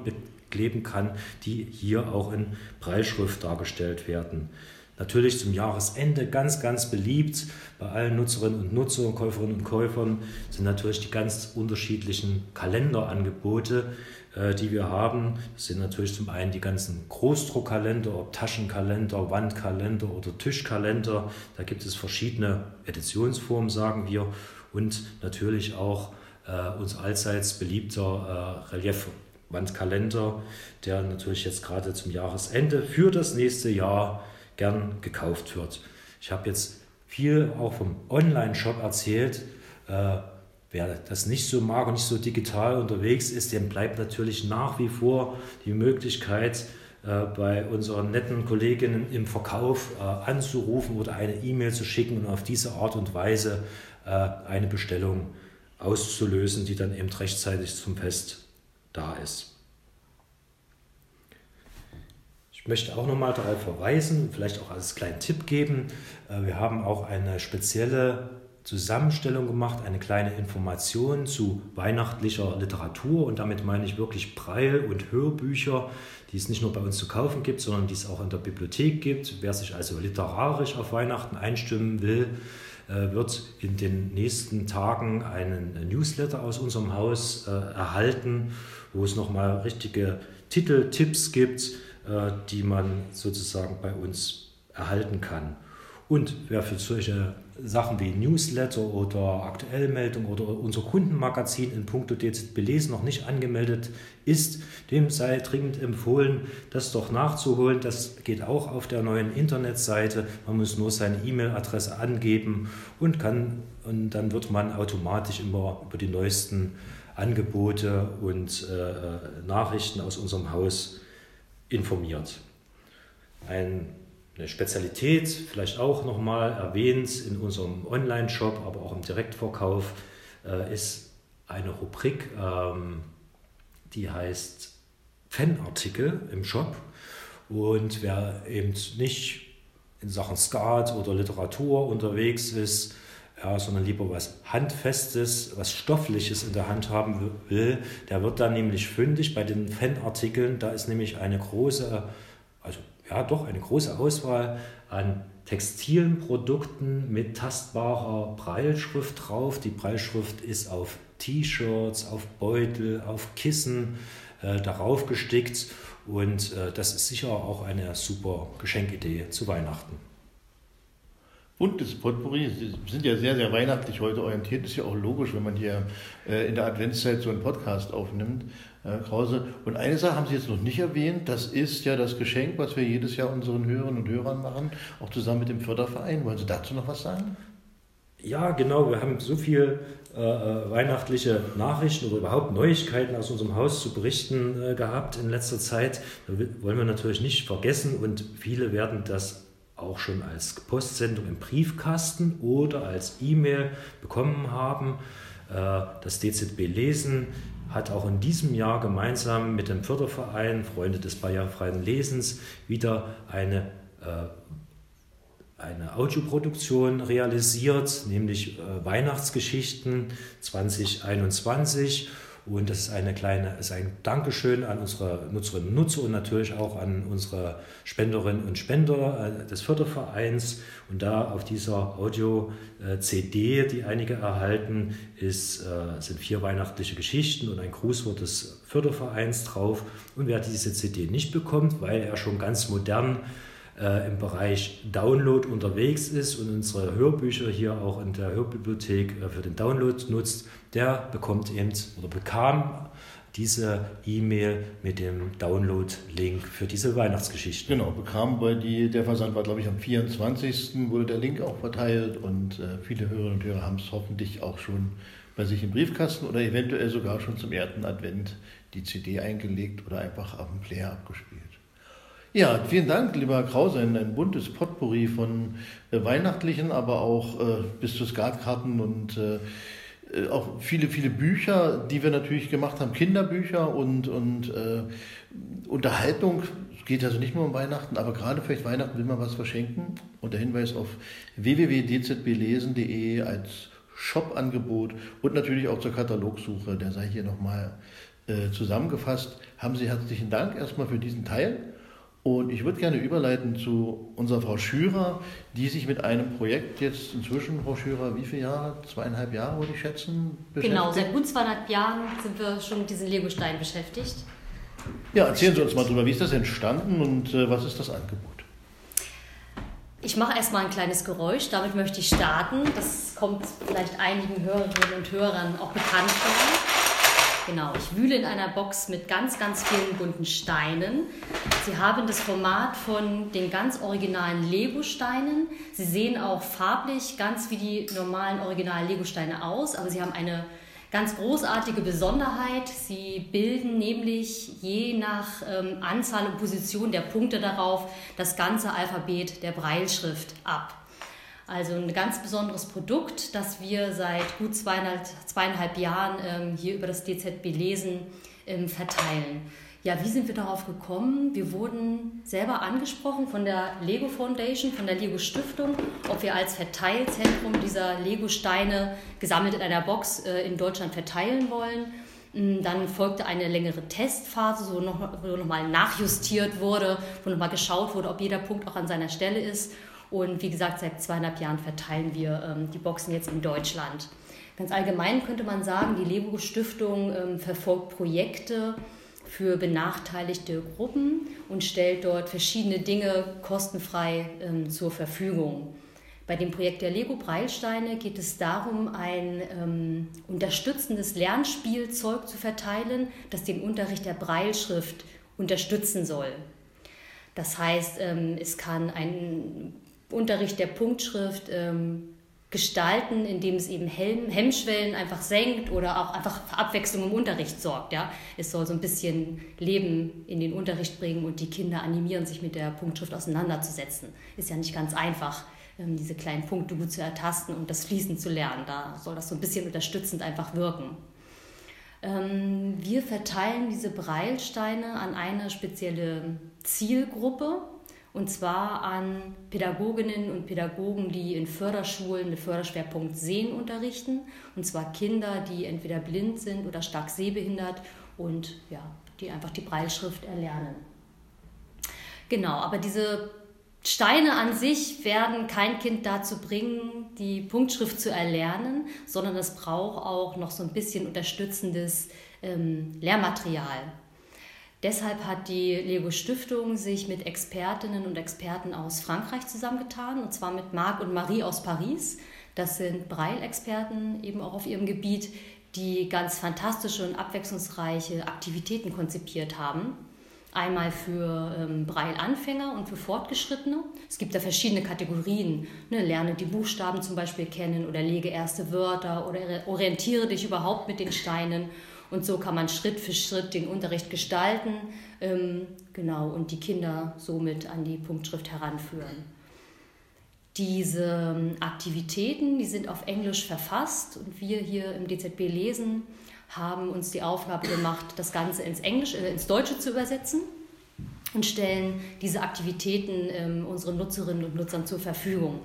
bekleben kann, die hier auch in Breitschrift dargestellt werden. Natürlich zum Jahresende ganz, ganz beliebt bei allen Nutzerinnen und Nutzern, Käuferinnen und Käufern sind natürlich die ganz unterschiedlichen Kalenderangebote, äh, die wir haben. Das sind natürlich zum einen die ganzen Großdruckkalender, ob Taschenkalender, Wandkalender oder Tischkalender. Da gibt es verschiedene Editionsformen, sagen wir. Und natürlich auch äh, uns allseits beliebter äh, Reliefwandkalender, der natürlich jetzt gerade zum Jahresende für das nächste Jahr gern gekauft wird. Ich habe jetzt viel auch vom Online-Shop erzählt. Äh, wer das nicht so mag und nicht so digital unterwegs ist, dem bleibt natürlich nach wie vor die Möglichkeit, äh, bei unseren netten Kolleginnen im Verkauf äh, anzurufen oder eine E-Mail zu schicken und auf diese Art und Weise äh, eine Bestellung auszulösen, die dann eben rechtzeitig zum Fest da ist. Ich möchte auch nochmal darauf verweisen, vielleicht auch als kleinen Tipp geben, äh, wir haben auch eine spezielle Zusammenstellung gemacht, eine kleine Information zu weihnachtlicher Literatur und damit meine ich wirklich Breil- und Hörbücher, die es nicht nur bei uns zu kaufen gibt, sondern die es auch in der Bibliothek gibt. Wer sich also literarisch auf Weihnachten einstimmen will, äh, wird in den nächsten Tagen einen Newsletter aus unserem Haus äh, erhalten, wo es nochmal richtige Titeltipps gibt äh, die man sozusagen bei uns erhalten kann. Und wer für solche Sachen wie Newsletter oder Aktuellmeldung oder unser Kundenmagazin in puncto DZB lesen noch nicht angemeldet ist, dem sei dringend empfohlen, das doch nachzuholen. Das geht auch auf der neuen Internetseite. Man muss nur seine E-Mail-Adresse angeben und kann und dann wird man automatisch immer über die neuesten Angebote und äh, Nachrichten aus unserem Haus informiert. Ein, eine Spezialität, vielleicht auch nochmal erwähnt in unserem Online-Shop, aber auch im Direktverkauf, äh, ist eine Rubrik, ähm, die heißt Fanartikel im Shop. Und wer eben nicht in Sachen Skat oder Literatur unterwegs ist, ja, sondern lieber was Handfestes, was Stoffliches in der Hand haben will, der wird dann nämlich fündig bei den Fanartikeln. Da ist nämlich eine große, also ja doch eine große Auswahl an textilen Produkten mit tastbarer Breilschrift drauf. Die Breilschrift ist auf T-Shirts, auf Beutel, auf Kissen äh, darauf gestickt und äh, das ist sicher auch eine super Geschenkidee zu Weihnachten buntes Potpourri. Sie sind ja sehr, sehr weihnachtlich heute orientiert. Ist ja auch logisch, wenn man hier äh, in der Adventszeit so einen Podcast aufnimmt, äh, Krause. Und eine Sache haben Sie jetzt noch nicht erwähnt. Das ist ja das Geschenk, was wir jedes Jahr unseren Hörerinnen und Hörern machen, auch zusammen mit dem Förderverein. Wollen Sie dazu noch was sagen? Ja, genau. Wir haben so viel äh, äh weihnachtliche Nachrichten oder überhaupt Neuigkeiten aus unserem Haus zu berichten äh, gehabt in letzter Zeit. Da wollen wir natürlich nicht vergessen und viele werden das auch schon als Postsendung im Briefkasten oder als E-Mail bekommen haben. Äh, das DZB Lesen hat auch in diesem Jahr gemeinsam mit dem Förderverein Freunde des barrierefreien Lesens wieder eine, äh, eine Audioproduktion realisiert, nämlich äh, Weihnachtsgeschichten 2021. Und das ist eine kleine, ist ein Dankeschön an unsere Nutzerinnen und Nutzer und natürlich auch an unsere Spenderinnen und Spender äh, des Fördervereins. Und da auf dieser Audio-CD, die einige erhalten, ist, äh, sind vier weihnachtliche Geschichten und ein Grußwort des Fördervereins drauf. Und wer diese CD nicht bekommt, weil er schon ganz modern äh, im Bereich Download unterwegs ist und unsere Hörbücher hier auch in der Hörbibliothek für den Download nutzt, der bekommt eben oder bekam diese E-Mail mit dem Download-Link für diese Weihnachtsgeschichte. Genau, bekam bei die, der Versand war glaube ich am 24. wurde der Link auch verteilt und äh, viele Hörerinnen und Hörer haben es hoffentlich auch schon bei sich im Briefkasten oder eventuell sogar schon zum ersten Advent die CD eingelegt oder einfach auf dem Player abgespielt. Ja, vielen Dank, lieber Herr Krause. Ein, buntes Potpourri von äh, weihnachtlichen, aber auch äh, bis zu Skatkarten und äh, auch viele, viele Bücher, die wir natürlich gemacht haben, Kinderbücher und, und äh, Unterhaltung. Es geht also nicht nur um Weihnachten, aber gerade vielleicht Weihnachten will man was verschenken. Und der Hinweis auf www.dzblesen.de als Shop-Angebot und natürlich auch zur Katalogsuche, der sei hier nochmal äh, zusammengefasst. Haben Sie herzlichen Dank erstmal für diesen Teil. Und ich würde gerne überleiten zu unserer Frau Schürer, die sich mit einem Projekt jetzt inzwischen, Frau Schürer, wie viele Jahre? Zweieinhalb Jahre, würde ich schätzen? Genau, seit gut zweieinhalb Jahren sind wir schon mit diesen Legosteinen beschäftigt. Ja, erzählen Sie uns mal drüber, wie ist das entstanden und äh, was ist das Angebot? Ich mache erstmal ein kleines Geräusch, damit möchte ich starten. Das kommt vielleicht einigen Hörerinnen und Hörern auch bekannt vor. Genau, ich wühle in einer Box mit ganz, ganz vielen bunten Steinen. Sie haben das Format von den ganz originalen Lego-Steinen. Sie sehen auch farblich ganz wie die normalen originalen Lego-Steine aus, aber sie haben eine ganz großartige Besonderheit. Sie bilden nämlich je nach ähm, Anzahl und Position der Punkte darauf das ganze Alphabet der Breilschrift ab. Also ein ganz besonderes Produkt, das wir seit gut zweieinhalb, zweieinhalb Jahren ähm, hier über das DZB Lesen ähm, verteilen. Ja, wie sind wir darauf gekommen? Wir wurden selber angesprochen von der Lego Foundation, von der Lego Stiftung, ob wir als Verteilzentrum dieser Lego-Steine gesammelt in einer Box äh, in Deutschland verteilen wollen. Mm, dann folgte eine längere Testphase, wo nochmal noch nachjustiert wurde, wo nochmal geschaut wurde, ob jeder Punkt auch an seiner Stelle ist. Und wie gesagt, seit zweieinhalb Jahren verteilen wir ähm, die Boxen jetzt in Deutschland. Ganz allgemein könnte man sagen, die Lego Stiftung ähm, verfolgt Projekte für benachteiligte Gruppen und stellt dort verschiedene Dinge kostenfrei ähm, zur Verfügung. Bei dem Projekt der Lego Breilsteine geht es darum, ein ähm, unterstützendes Lernspielzeug zu verteilen, das den Unterricht der Breilschrift unterstützen soll. Das heißt, ähm, es kann ein Unterricht der Punktschrift ähm, gestalten, indem es eben Helm, Hemmschwellen einfach senkt oder auch einfach für Abwechslung im Unterricht sorgt. Ja? Es soll so ein bisschen Leben in den Unterricht bringen und die Kinder animieren, sich mit der Punktschrift auseinanderzusetzen. Ist ja nicht ganz einfach, ähm, diese kleinen Punkte gut zu ertasten und das Fließen zu lernen. Da soll das so ein bisschen unterstützend einfach wirken. Ähm, wir verteilen diese Breilsteine an eine spezielle Zielgruppe und zwar an Pädagoginnen und Pädagogen, die in Förderschulen mit Förderschwerpunkt Sehen unterrichten. Und zwar Kinder, die entweder blind sind oder stark sehbehindert und ja, die einfach die Breilschrift erlernen. Genau, aber diese Steine an sich werden kein Kind dazu bringen, die Punktschrift zu erlernen, sondern es braucht auch noch so ein bisschen unterstützendes ähm, Lehrmaterial. Deshalb hat die Lego Stiftung sich mit Expertinnen und Experten aus Frankreich zusammengetan, und zwar mit Marc und Marie aus Paris. Das sind Braille-Experten eben auch auf ihrem Gebiet, die ganz fantastische und abwechslungsreiche Aktivitäten konzipiert haben. Einmal für ähm, Braille-Anfänger und für Fortgeschrittene. Es gibt da verschiedene Kategorien. Ne? Lerne die Buchstaben zum Beispiel kennen oder lege erste Wörter oder orientiere dich überhaupt mit den Steinen und so kann man Schritt für Schritt den Unterricht gestalten ähm, genau, und die Kinder somit an die Punktschrift heranführen. Diese ähm, Aktivitäten, die sind auf Englisch verfasst und wir hier im DZB lesen, haben uns die Aufgabe gemacht, das Ganze ins, Englisch, äh, ins Deutsche zu übersetzen und stellen diese Aktivitäten ähm, unseren Nutzerinnen und Nutzern zur Verfügung.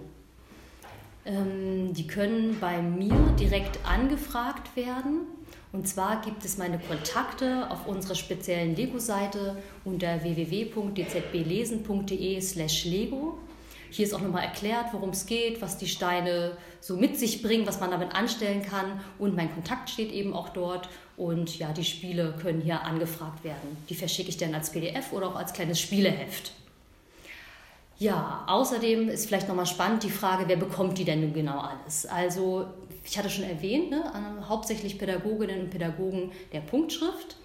Ähm, die können bei mir direkt angefragt werden und zwar gibt es meine Kontakte auf unserer speziellen Lego-Seite unter www.dzblesen.de/lego. Hier ist auch nochmal erklärt, worum es geht, was die Steine so mit sich bringen, was man damit anstellen kann. Und mein Kontakt steht eben auch dort. Und ja, die Spiele können hier angefragt werden. Die verschicke ich dann als PDF oder auch als kleines Spieleheft. Ja, außerdem ist vielleicht nochmal spannend die Frage, wer bekommt die denn nun genau alles? Also, ich hatte schon erwähnt, ne, hauptsächlich Pädagoginnen und Pädagogen der Punktschrift.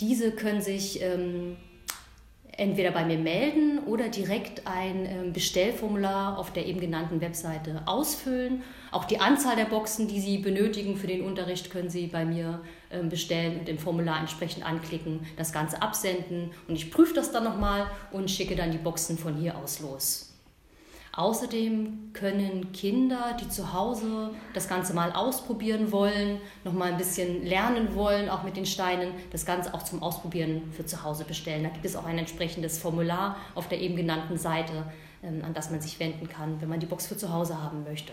Diese können sich ähm, entweder bei mir melden oder direkt ein ähm, Bestellformular auf der eben genannten Webseite ausfüllen. Auch die Anzahl der Boxen, die Sie benötigen für den Unterricht, können Sie bei mir ähm, bestellen und im Formular entsprechend anklicken, das Ganze absenden und ich prüfe das dann nochmal und schicke dann die Boxen von hier aus los. Außerdem können Kinder, die zu Hause das Ganze mal ausprobieren wollen, noch mal ein bisschen lernen wollen, auch mit den Steinen, das Ganze auch zum Ausprobieren für zu Hause bestellen. Da gibt es auch ein entsprechendes Formular auf der eben genannten Seite, ähm, an das man sich wenden kann, wenn man die Box für zu Hause haben möchte.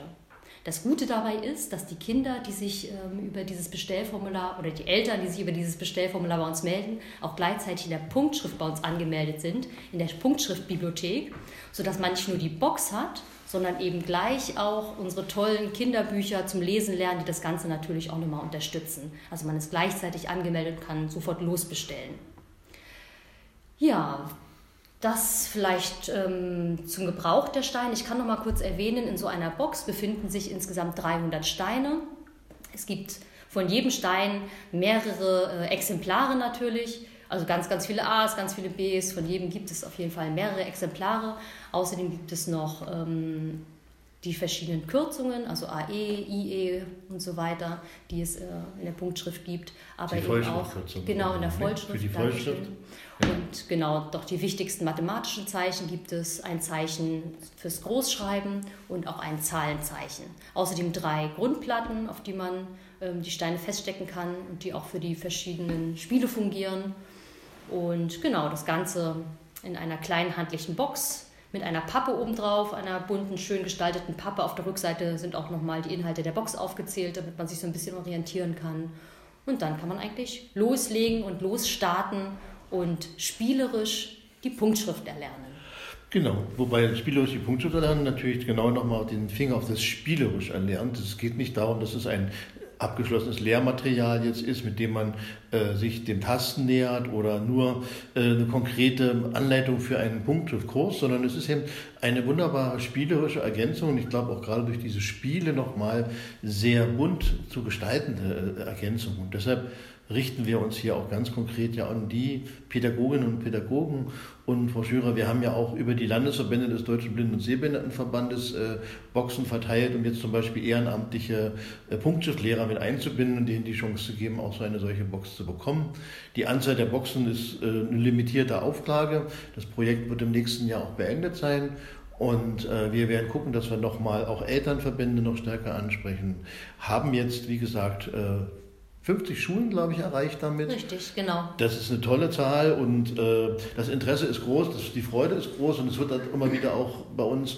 Das Gute dabei ist, dass die Kinder, die sich ähm, über dieses Bestellformular oder die Eltern, die sich über dieses Bestellformular bei uns melden, auch gleichzeitig in der Punktschrift bei uns angemeldet sind, in der Punktschriftbibliothek, sodass man nicht nur die Box hat, sondern eben gleich auch unsere tollen Kinderbücher zum Lesen lernen, die das Ganze natürlich auch nochmal unterstützen. Also man ist gleichzeitig angemeldet, kann sofort losbestellen. Ja, das vielleicht ähm, zum Gebrauch der Steine. Ich kann noch mal kurz erwähnen, in so einer Box befinden sich insgesamt 300 Steine. Es gibt von jedem Stein mehrere äh, Exemplare natürlich. Also ganz, ganz viele A's, ganz viele B's. Von jedem gibt es auf jeden Fall mehrere Exemplare. Außerdem gibt es noch ähm, die verschiedenen Kürzungen, also AE, IE und so weiter, die es äh, in der Punktschrift gibt, aber die eben auch genau in der Vollschrift. Für die Vollschrift. Und genau, doch die wichtigsten mathematischen Zeichen gibt es ein Zeichen fürs Großschreiben und auch ein Zahlenzeichen. Außerdem drei Grundplatten, auf die man ähm, die Steine feststecken kann und die auch für die verschiedenen Spiele fungieren. Und genau, das Ganze in einer kleinen handlichen Box mit einer Pappe obendrauf, einer bunten, schön gestalteten Pappe. Auf der Rückseite sind auch nochmal die Inhalte der Box aufgezählt, damit man sich so ein bisschen orientieren kann. Und dann kann man eigentlich loslegen und losstarten und spielerisch die Punktschrift erlernen. Genau, wobei spielerisch die Punktschrift erlernen natürlich genau nochmal den Finger auf das spielerisch erlernt. Es geht nicht darum, dass es ein abgeschlossenes Lehrmaterial jetzt ist, mit dem man äh, sich dem Tasten nähert oder nur äh, eine konkrete Anleitung für einen Punktschriftkurs, sondern es ist eben eine wunderbare spielerische Ergänzung und ich glaube auch gerade durch diese Spiele nochmal sehr bunt zu gestaltende äh, Ergänzung. Und deshalb richten wir uns hier auch ganz konkret ja an die Pädagoginnen und Pädagogen. Und Frau Schürer, wir haben ja auch über die Landesverbände des Deutschen Blinden- und Sehbehindertenverbandes äh, Boxen verteilt, um jetzt zum Beispiel ehrenamtliche äh, Punktschriftlehrer mit einzubinden und denen die Chance zu geben, auch so eine solche Box zu bekommen. Die Anzahl der Boxen ist äh, eine limitierte Auflage. Das Projekt wird im nächsten Jahr auch beendet sein. Und äh, wir werden gucken, dass wir nochmal auch Elternverbände noch stärker ansprechen. Haben jetzt, wie gesagt, äh, 50 Schulen, glaube ich, erreicht damit. Richtig, genau. Das ist eine tolle Zahl und äh, das Interesse ist groß, das, die Freude ist groß und es wird dann immer wieder auch bei uns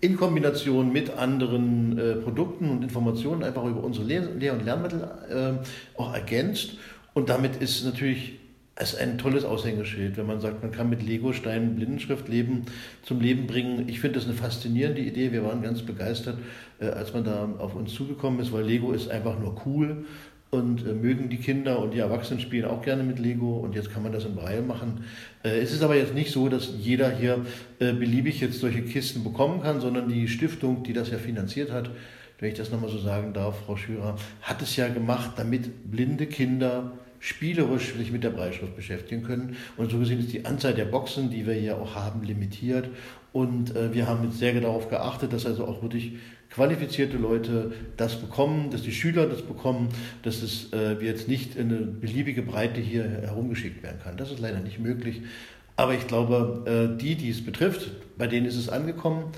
in Kombination mit anderen äh, Produkten und Informationen einfach über unsere Lehr-, Lehr und Lernmittel äh, auch ergänzt. Und damit ist natürlich es ein tolles Aushängeschild, wenn man sagt, man kann mit Lego-Steinen Blindenschrift leben, zum Leben bringen. Ich finde das eine faszinierende Idee. Wir waren ganz begeistert, äh, als man da auf uns zugekommen ist, weil Lego ist einfach nur cool und äh, mögen die Kinder und die Erwachsenen spielen auch gerne mit Lego und jetzt kann man das in Braille machen. Äh, es ist aber jetzt nicht so, dass jeder hier äh, beliebig jetzt solche Kisten bekommen kann, sondern die Stiftung, die das ja finanziert hat, wenn ich das nochmal so sagen darf, Frau Schürer, hat es ja gemacht, damit blinde Kinder spielerisch sich mit der Breitschrift beschäftigen können. Und so gesehen ist die Anzahl der Boxen, die wir hier auch haben, limitiert. Und äh, wir haben jetzt sehr darauf geachtet, dass also auch wirklich qualifizierte Leute das bekommen, dass die Schüler das bekommen, dass es äh, jetzt nicht in eine beliebige Breite hier herumgeschickt werden kann. Das ist leider nicht möglich. Aber ich glaube, äh, die, die es betrifft, bei denen ist es angekommen.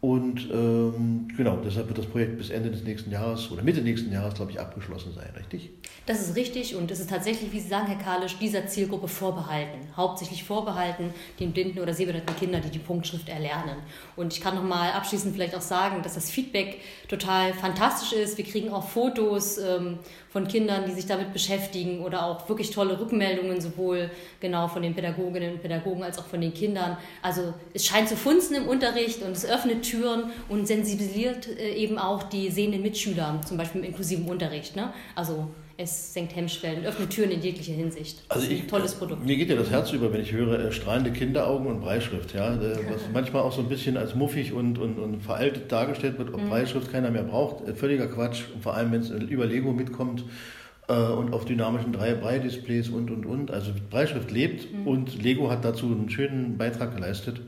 Und ähm, genau, deshalb wird das Projekt bis Ende des nächsten Jahres oder Mitte nächsten Jahres, glaube ich, abgeschlossen sein, richtig? Das ist richtig und es ist tatsächlich, wie Sie sagen, Herr Kalisch, dieser Zielgruppe vorbehalten. Hauptsächlich vorbehalten den blinden oder sehbehinderten Kindern, die die Punktschrift erlernen. Und ich kann nochmal abschließend vielleicht auch sagen, dass das Feedback total fantastisch ist. Wir kriegen auch Fotos ähm, von Kindern, die sich damit beschäftigen oder auch wirklich tolle Rückmeldungen, sowohl genau von den Pädagoginnen und Pädagogen als auch von den Kindern. Also es scheint zu funzen im Unterricht und es öffnet Türen und sensibilisiert äh, eben auch die sehenden Mitschüler, zum Beispiel im inklusiven Unterricht. Ne? Also es senkt Hemmschwellen, öffnet Türen in jeglicher Hinsicht. Also ich, tolles Produkt. Mir geht ja das Herz über, wenn ich höre äh, strahlende Kinderaugen und Breischrift, ja, äh, was manchmal auch so ein bisschen als muffig und, und, und veraltet dargestellt wird, ob mhm. Breischrift keiner mehr braucht. Äh, völliger Quatsch, und vor allem wenn es über Lego mitkommt. äh, und auf dynamischen 3-Brei-Displays und, und, und. Also Breischrift lebt mhm. und Lego hat dazu einen schönen Beitrag geleistet.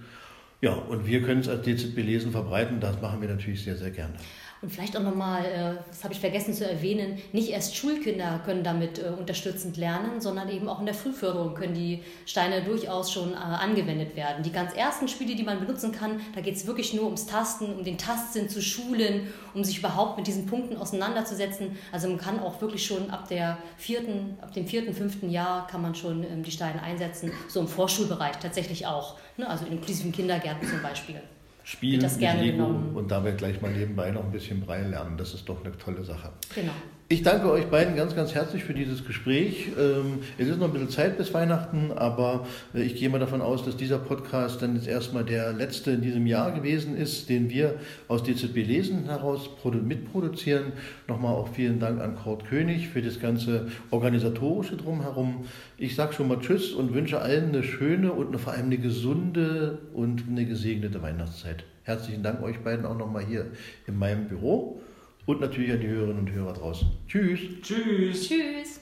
Ja, und wir können es als DZB lesen verbreiten. Das machen wir natürlich sehr, sehr gerne. Und vielleicht auch nochmal, äh, das habe ich vergessen zu erwähnen, nicht erst Schulkinder können damit äh, unterstützend lernen, sondern eben auch in der Frühförderung können die Steine durchaus schon äh, angewendet werden. Die ganz ersten Spiele, die man benutzen kann, da geht es wirklich nur ums Tasten, um den Tastsinn zu schulen, um sich überhaupt mit diesen Punkten auseinanderzusetzen. Also man kann auch wirklich schon ab, der vierten, ab dem vierten, fünften Jahr kann man schon ähm, die Steine einsetzen, so im Vorschulbereich tatsächlich auch, ne? also in inklusiven Kindergärten zum Beispiel spielen das mit Lego genommen. und dabei gleich mal nebenbei noch ein bisschen Brei lernen. Das ist doch eine tolle Sache. Genau. Ich danke euch beiden ganz, ganz herzlich für dieses Gespräch. Ähm, es ist noch ein bisschen Zeit bis Weihnachten, aber äh, ich gehe mal davon aus, dass dieser Podcast dann jetzt erstmal der letzte in diesem Jahr gewesen ist, den wir aus DZB Lesen heraus mitproduzieren. Nochmal auch vielen Dank an Kurt König für das ganze organisatorische Drumherum. Ich sage schon mal Tschüss und wünsche allen eine schöne und vor allem eine gesunde und eine gesegnete Weihnachtszeit. Herzlichen Dank euch beiden auch nochmal hier in meinem Büro und natürlich an die Hörerinnen und Hörer draußen. Tschüss. Tschüss. Tschüss.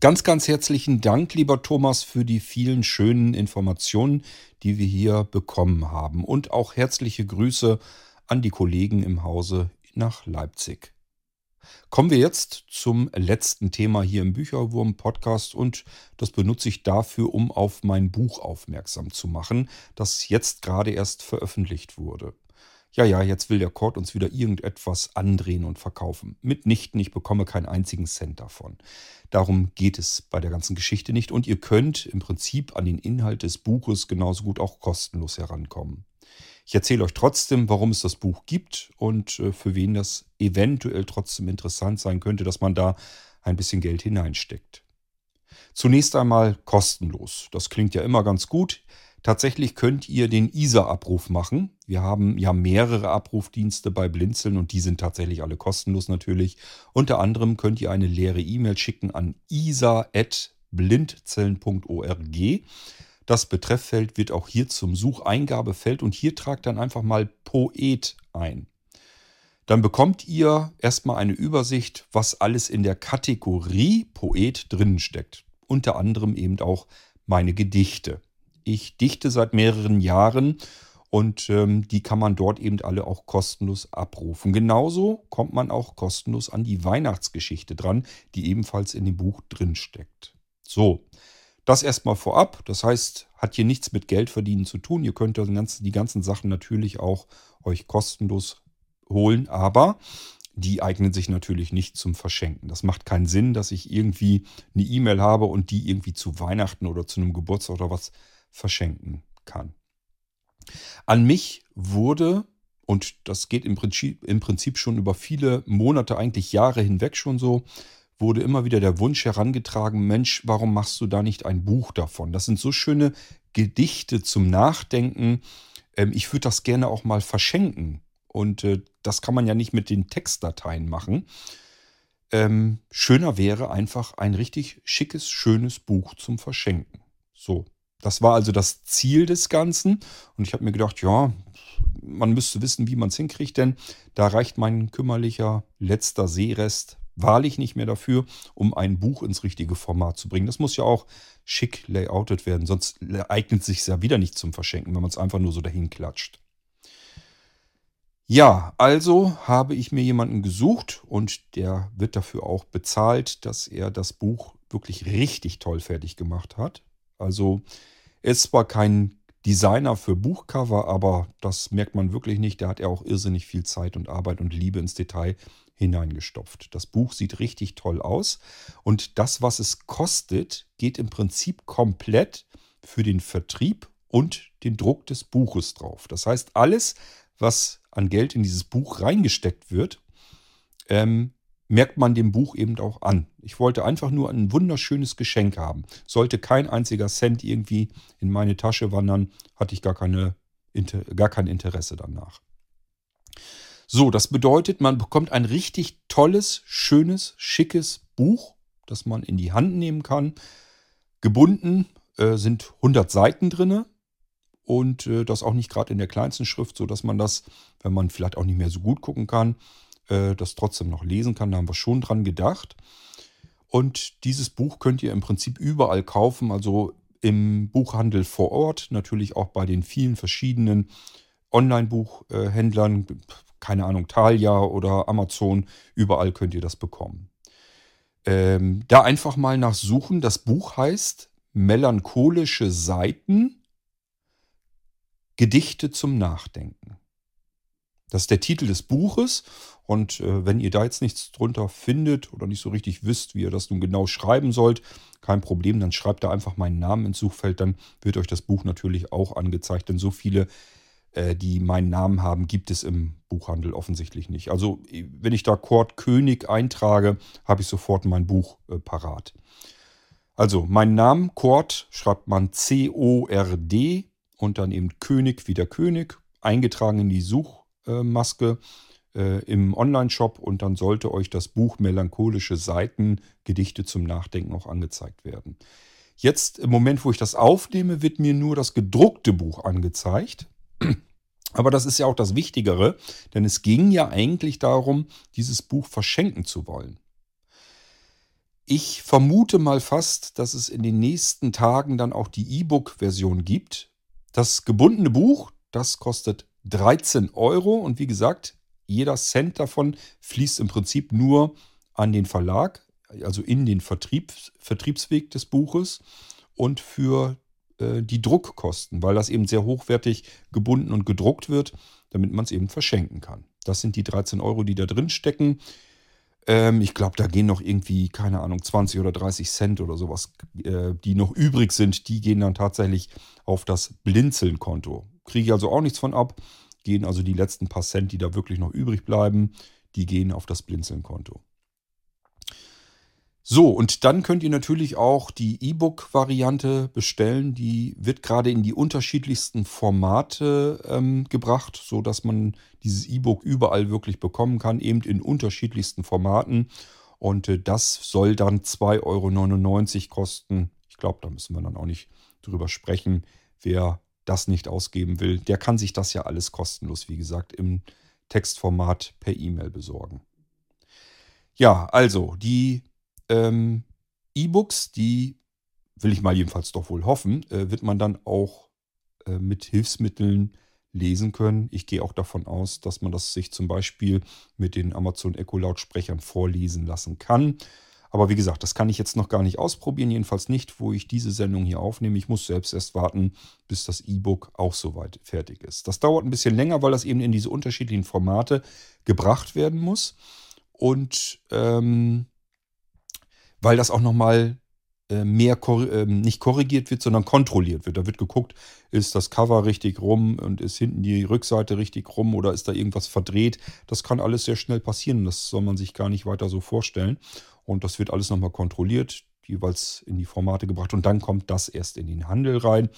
Ganz, ganz herzlichen Dank, lieber Thomas, für die vielen schönen Informationen, die wir hier bekommen haben. Und auch herzliche Grüße an die Kollegen im Hause nach Leipzig. Kommen wir jetzt zum letzten Thema hier im Bücherwurm-Podcast und das benutze ich dafür, um auf mein Buch aufmerksam zu machen, das jetzt gerade erst veröffentlicht wurde. Ja, ja, jetzt will der Kord uns wieder irgendetwas andrehen und verkaufen. Mitnichten, ich bekomme keinen einzigen Cent davon. Darum geht es bei der ganzen Geschichte nicht und ihr könnt im Prinzip an den Inhalt des Buches genauso gut auch kostenlos herankommen. Ich erzähle euch trotzdem, warum es das Buch gibt und äh, für wen das eventuell trotzdem interessant sein könnte, dass man da ein bisschen Geld hineinsteckt. Zunächst einmal kostenlos. Das klingt ja immer ganz gut. Tatsächlich könnt ihr den ISA-Abruf machen. Wir haben ja mehrere Abrufdienste bei Blinzeln und die sind tatsächlich alle kostenlos natürlich. Unter anderem könnt ihr eine leere E-Mail schicken an isa.blindzellen.org. Das Betrefffeld wird auch hier zum Sucheingabefeld und hier tragt dann einfach mal Poet ein. Dann bekommt ihr erstmal eine Übersicht, was alles in der Kategorie Poet drinnen steckt. Unter anderem eben auch meine Gedichte. Ich dichte seit mehreren Jahren und ähm, die kann man dort eben alle auch kostenlos abrufen. Genauso kommt man auch kostenlos an die Weihnachtsgeschichte dran, die ebenfalls in dem Buch drin steckt. So, das erstmal vorab. Das heißt, hat hier nichts mit Geldverdienen zu tun. Ihr könnt die ganzen Sachen natürlich auch euch kostenlos holen, aber die eignen sich natürlich nicht zum Verschenken. Das macht keinen Sinn, dass ich irgendwie eine E-Mail habe und die irgendwie zu Weihnachten oder zu einem Geburtstag oder was verschenken kann. An mich wurde, und das geht im Prinzip, im Prinzip schon über viele Monate, eigentlich Jahre hinweg schon so, wurde immer wieder der Wunsch herangetragen, Mensch, warum machst du da nicht ein Buch davon? Das sind so schöne Gedichte zum Nachdenken. Ähm, ich würde das gerne auch mal verschenken. Und äh, das kann man ja nicht mit den Textdateien machen. Ähm, schöner wäre einfach ein richtig schickes, schönes Buch zum Verschenken. So, das war also das Ziel des Ganzen. Und ich habe mir gedacht, ja, man müsste wissen, wie man es hinkriegt, denn da reicht mein kümmerlicher letzter Seerest wahrlich nicht mehr dafür, um ein Buch ins richtige Format zu bringen. Das muss ja auch schick layoutet werden, sonst eignet es sich ja wieder nicht zum Verschenken, wenn man es einfach nur so dahin klatscht. Ja, also habe ich mir jemanden gesucht und der wird dafür auch bezahlt, dass er das Buch wirklich richtig toll fertig gemacht hat. Also ist zwar kein Designer für Buchcover, aber das merkt man wirklich nicht. Da hat er auch irrsinnig viel Zeit und Arbeit und Liebe ins Detail hineingestopft. Das Buch sieht richtig toll aus und das, was es kostet, geht im Prinzip komplett für den Vertrieb und den Druck des Buches drauf. Das heißt, alles, was an Geld in dieses Buch reingesteckt wird, ähm, merkt man dem Buch eben auch an. Ich wollte einfach nur ein wunderschönes Geschenk haben. Sollte kein einziger Cent irgendwie in meine Tasche wandern, hatte ich gar, keine, gar kein Interesse danach. So, das bedeutet, man bekommt ein richtig tolles, schönes, schickes Buch, das man in die Hand nehmen kann. Gebunden äh, sind 100 Seiten drin und äh, das auch nicht gerade in der kleinsten Schrift, sodass man das, wenn man vielleicht auch nicht mehr so gut gucken kann, äh, das trotzdem noch lesen kann. Da haben wir schon dran gedacht. Und dieses Buch könnt ihr im Prinzip überall kaufen, also im Buchhandel vor Ort, natürlich auch bei den vielen verschiedenen Online-Buchhändlern, keine Ahnung, Thalia oder Amazon, überall könnt ihr das bekommen. Ähm, da einfach mal nachsuchen. Das Buch heißt Melancholische Seiten Gedichte zum Nachdenken. Das ist der Titel des Buches. Und äh, wenn ihr da jetzt nichts drunter findet oder nicht so richtig wisst, wie ihr das nun genau schreiben sollt, kein Problem, dann schreibt da einfach meinen Namen ins Suchfeld, dann wird euch das Buch natürlich auch angezeigt. Denn so viele, die meinen Namen haben, gibt es im Buchhandel offensichtlich nicht. Also wenn ich da Kurt König eintrage, habe ich sofort mein Buch äh, parat. Also mein Name, Kurt, schreibt man C-O-R-D und dann eben König wie der König, eingetragen in die Suchmaske äh, im Online-Shop und dann sollte euch das Buch Melancholische Seiten, Gedichte zum Nachdenken auch angezeigt werden. Jetzt im Moment, wo ich das aufnehme, wird mir nur das gedruckte Buch angezeigt. Aber das ist ja auch das Wichtigere, denn es ging ja eigentlich darum, dieses Buch verschenken zu wollen. Ich vermute mal fast, dass es in den nächsten Tagen dann auch die E-Book-Version gibt. Das gebundene Buch, das kostet 13 Euro und wie gesagt, jeder Cent davon fließt im Prinzip nur an den Verlag, also in den Vertrieb, Vertriebsweg des Buches und für äh, die Druckkosten, weil das eben sehr hochwertig gebunden und gedruckt wird, damit man es eben verschenken kann. Das sind die 13 Euro, die da drin stecken. Ähm, ich glaube, da gehen noch irgendwie, keine Ahnung, 20 oder 30 Cent oder sowas, äh, die noch übrig sind, die gehen dann tatsächlich auf das Blinzeln-Konto. Kriege ich also auch nichts von ab. Gehen also die letzten paar Cent, die da wirklich noch übrig bleiben, die gehen auf das Blinzeln-Konto. So, und dann könnt ihr natürlich auch die E-Book-Variante bestellen. Die wird gerade in die unterschiedlichsten Formate ähm, gebracht, sodass man dieses E-Book überall wirklich bekommen kann, eben in unterschiedlichsten Formaten. Und äh, das soll dann 2,99 Euro kosten. Ich glaube, da müssen wir dann auch nicht drüber sprechen. Wer das nicht ausgeben will, der kann sich das ja alles kostenlos, wie gesagt, im Textformat per E-Mail besorgen. Ja, also die ähm, E-Books, die will ich mal jedenfalls doch wohl hoffen, äh, wird man dann auch äh, mit Hilfsmitteln lesen können. Ich gehe auch davon aus, dass man das sich zum Beispiel mit den Amazon Echo Lautsprechern vorlesen lassen kann. Aber wie gesagt, das kann ich jetzt noch gar nicht ausprobieren, jedenfalls nicht, wo ich diese Sendung hier aufnehme. Ich muss selbst erst warten, bis das E-Book auch soweit fertig ist. Das dauert ein bisschen länger, weil das eben in diese unterschiedlichen Formate gebracht werden muss. Und ähm, weil das auch nochmal äh, mehr kor äh, nicht korrigiert wird, sondern kontrolliert wird. Da wird geguckt, ist das Cover richtig rum und ist hinten die Rückseite richtig rum oder ist da irgendwas verdreht. Das kann alles sehr schnell passieren. Das soll man sich gar nicht weiter so vorstellen. Und das wird alles nochmal kontrolliert, jeweils in die Formate gebracht und dann kommt das erst in den Handel rein.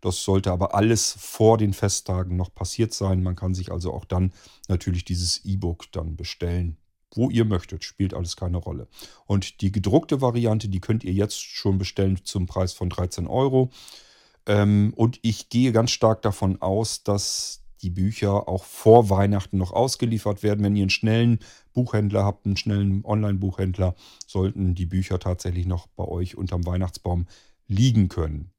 Das sollte aber alles vor den Festtagen noch passiert sein. Man kann sich also auch dann natürlich dieses E-Book dann bestellen wo ihr möchtet, spielt alles keine Rolle. Und die gedruckte Variante, die könnt ihr jetzt schon bestellen zum Preis von 13 Euro. Ähm, und ich gehe ganz stark davon aus, dass die Bücher auch vor Weihnachten noch ausgeliefert werden. Wenn ihr einen schnellen Buchhändler habt, einen schnellen Online-Buchhändler, sollten die Bücher tatsächlich noch bei euch unterm Weihnachtsbaum liegen können.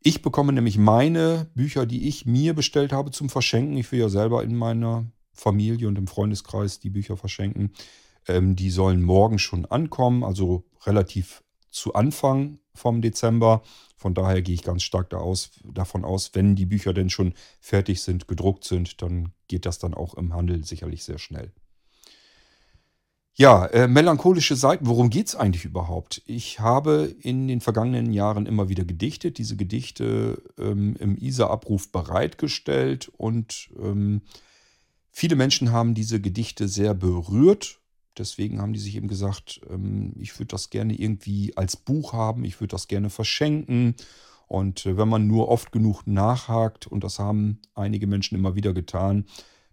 Ich bekomme nämlich meine Bücher, die ich mir bestellt habe, zum Verschenken. Ich will ja selber in meiner Familie und im Freundeskreis die Bücher verschenken. Ähm, die sollen morgen schon ankommen, also relativ zu Anfang vom Dezember. Von daher gehe ich ganz stark da aus, davon aus, wenn die Bücher denn schon fertig sind, gedruckt sind, dann geht das dann auch im Handel sicherlich sehr schnell. Ja, äh, melancholische Seiten, worum geht es eigentlich überhaupt? Ich habe in den vergangenen Jahren immer wieder gedichtet, diese Gedichte ähm, im ISA-Abruf bereitgestellt und ähm, Viele Menschen haben diese Gedichte sehr berührt. Deswegen haben die sich eben gesagt, ähm, ich würde das gerne irgendwie als Buch haben, ich würde das gerne verschenken. Und äh, wenn man nur oft genug nachhakt, und das haben einige Menschen immer wieder getan,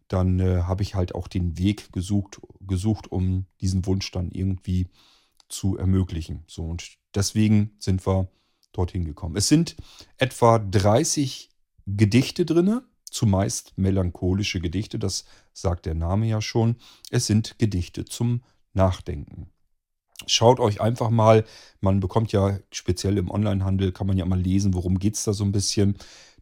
dann äh, habe ich halt auch den Weg gesucht, gesucht, um diesen Wunsch dann irgendwie zu ermöglichen. So, und deswegen sind wir dorthin gekommen. Es sind etwa 30 Gedichte drinne, zumeist melancholische Gedichte, das sagt der Name ja schon. Es sind Gedichte zum Nachdenken. Schaut euch einfach mal, man bekommt ja speziell im Onlinehandel, kann man ja mal lesen, worum geht es da so ein bisschen.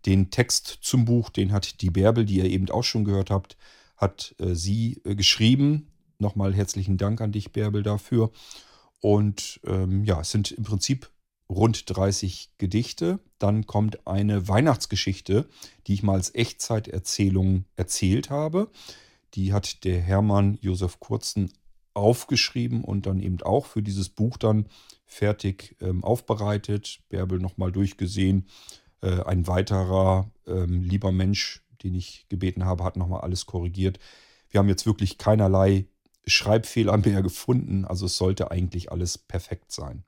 Den Text zum Buch, den hat die Bärbel, die ihr eben auch schon gehört habt, hat äh, sie äh, geschrieben. Nochmal herzlichen Dank an dich, Bärbel, dafür. Und ähm, ja, es sind im Prinzip rund 30 Gedichte. Dann kommt eine Weihnachtsgeschichte, die ich mal als Echtzeiterzählung erzählt habe. Die hat der Hermann Josef Kurzen aufgeschrieben und dann eben auch für dieses Buch dann fertig ähm, aufbereitet. Bärbel nochmal durchgesehen. Äh, ein weiterer ähm, lieber Mensch, den ich gebeten habe, hat nochmal alles korrigiert. Wir haben jetzt wirklich keinerlei Schreibfehler mehr gefunden. Also es sollte eigentlich alles perfekt sein.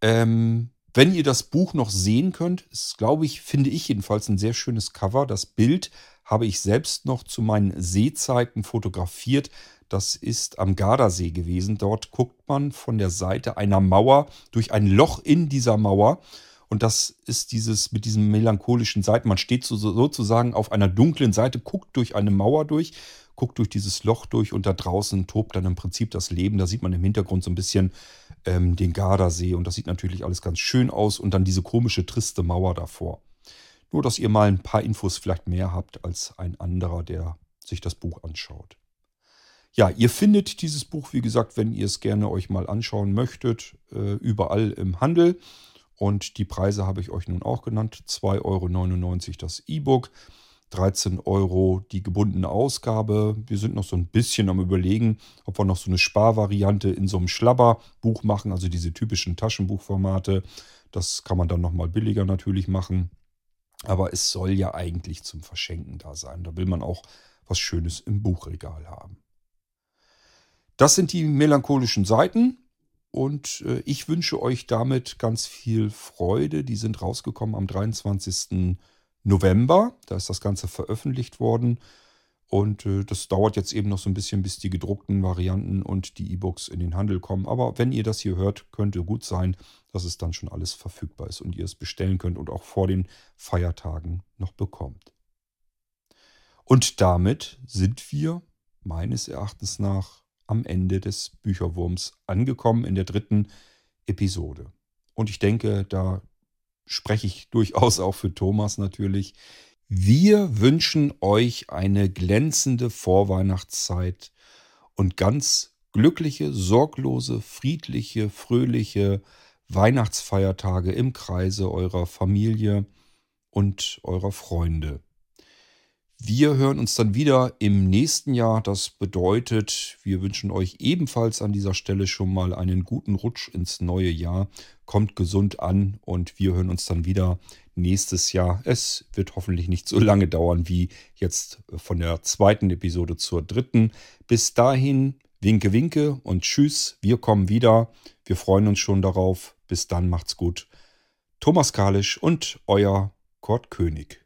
Ähm, wenn ihr das Buch noch sehen könnt, ist, glaube ich, finde ich jedenfalls ein sehr schönes Cover. Das Bild habe ich selbst noch zu meinen Seezeiten fotografiert. Das ist am Gardasee gewesen. Dort guckt man von der Seite einer Mauer durch ein Loch in dieser Mauer. Und das ist dieses mit diesem melancholischen Seiten. Man steht so, sozusagen auf einer dunklen Seite, guckt durch eine Mauer durch, guckt durch dieses Loch durch und da draußen tobt dann im Prinzip das Leben. Da sieht man im Hintergrund so ein bisschen ähm, den Gardasee und das sieht natürlich alles ganz schön aus und dann diese komische, triste Mauer davor. Nur, dass ihr mal ein paar Infos vielleicht mehr habt als ein anderer, der sich das Buch anschaut. Ja, ihr findet dieses Buch, wie gesagt, wenn ihr es gerne euch mal anschauen möchtet, äh, überall im Handel. Und die Preise habe ich euch nun auch genannt. 2,99 Euro das E-Book, 13 Euro die gebundene Ausgabe. Wir sind noch so ein bisschen am Überlegen, ob wir noch so eine Sparvariante in so einem Schlabberbuch machen, also diese typischen Taschenbuchformate. Das kann man dann nochmal billiger natürlich machen. Aber es soll ja eigentlich zum Verschenken da sein. Da will man auch was Schönes im Buchregal haben. Das sind die melancholischen Seiten und äh, ich wünsche euch damit ganz viel Freude. Die sind rausgekommen am 23. November. Da ist das Ganze veröffentlicht worden. Und äh, das dauert jetzt eben noch so ein bisschen, bis die gedruckten Varianten und die E-Books in den Handel kommen. Aber wenn ihr das hier hört, könnte gut sein, dass es dann schon alles verfügbar ist und ihr es bestellen könnt und auch vor den Feiertagen noch bekommt. Und damit sind wir meines Erachtens nach am Ende des Bücherwurms angekommen in der dritten Episode. Und ich denke, da spreche ich durchaus auch für Thomas natürlich. Wir wünschen euch eine glänzende Vorweihnachtszeit und ganz glückliche, sorglose, friedliche, fröhliche Weihnachtsfeiertage im Kreise eurer Familie und eurer Freunde. Wir hören uns dann wieder im nächsten Jahr. Das bedeutet, wir wünschen euch ebenfalls an dieser Stelle schon mal einen guten Rutsch ins neue Jahr. Kommt gesund an und wir hören uns dann wieder nächstes Jahr. Es wird hoffentlich nicht so lange dauern wie jetzt von der zweiten Episode zur dritten. Bis dahin, winke, winke und tschüss. Wir kommen wieder. Wir freuen uns schon darauf. Bis dann, macht's gut. Thomas Kalisch und euer Kurt König.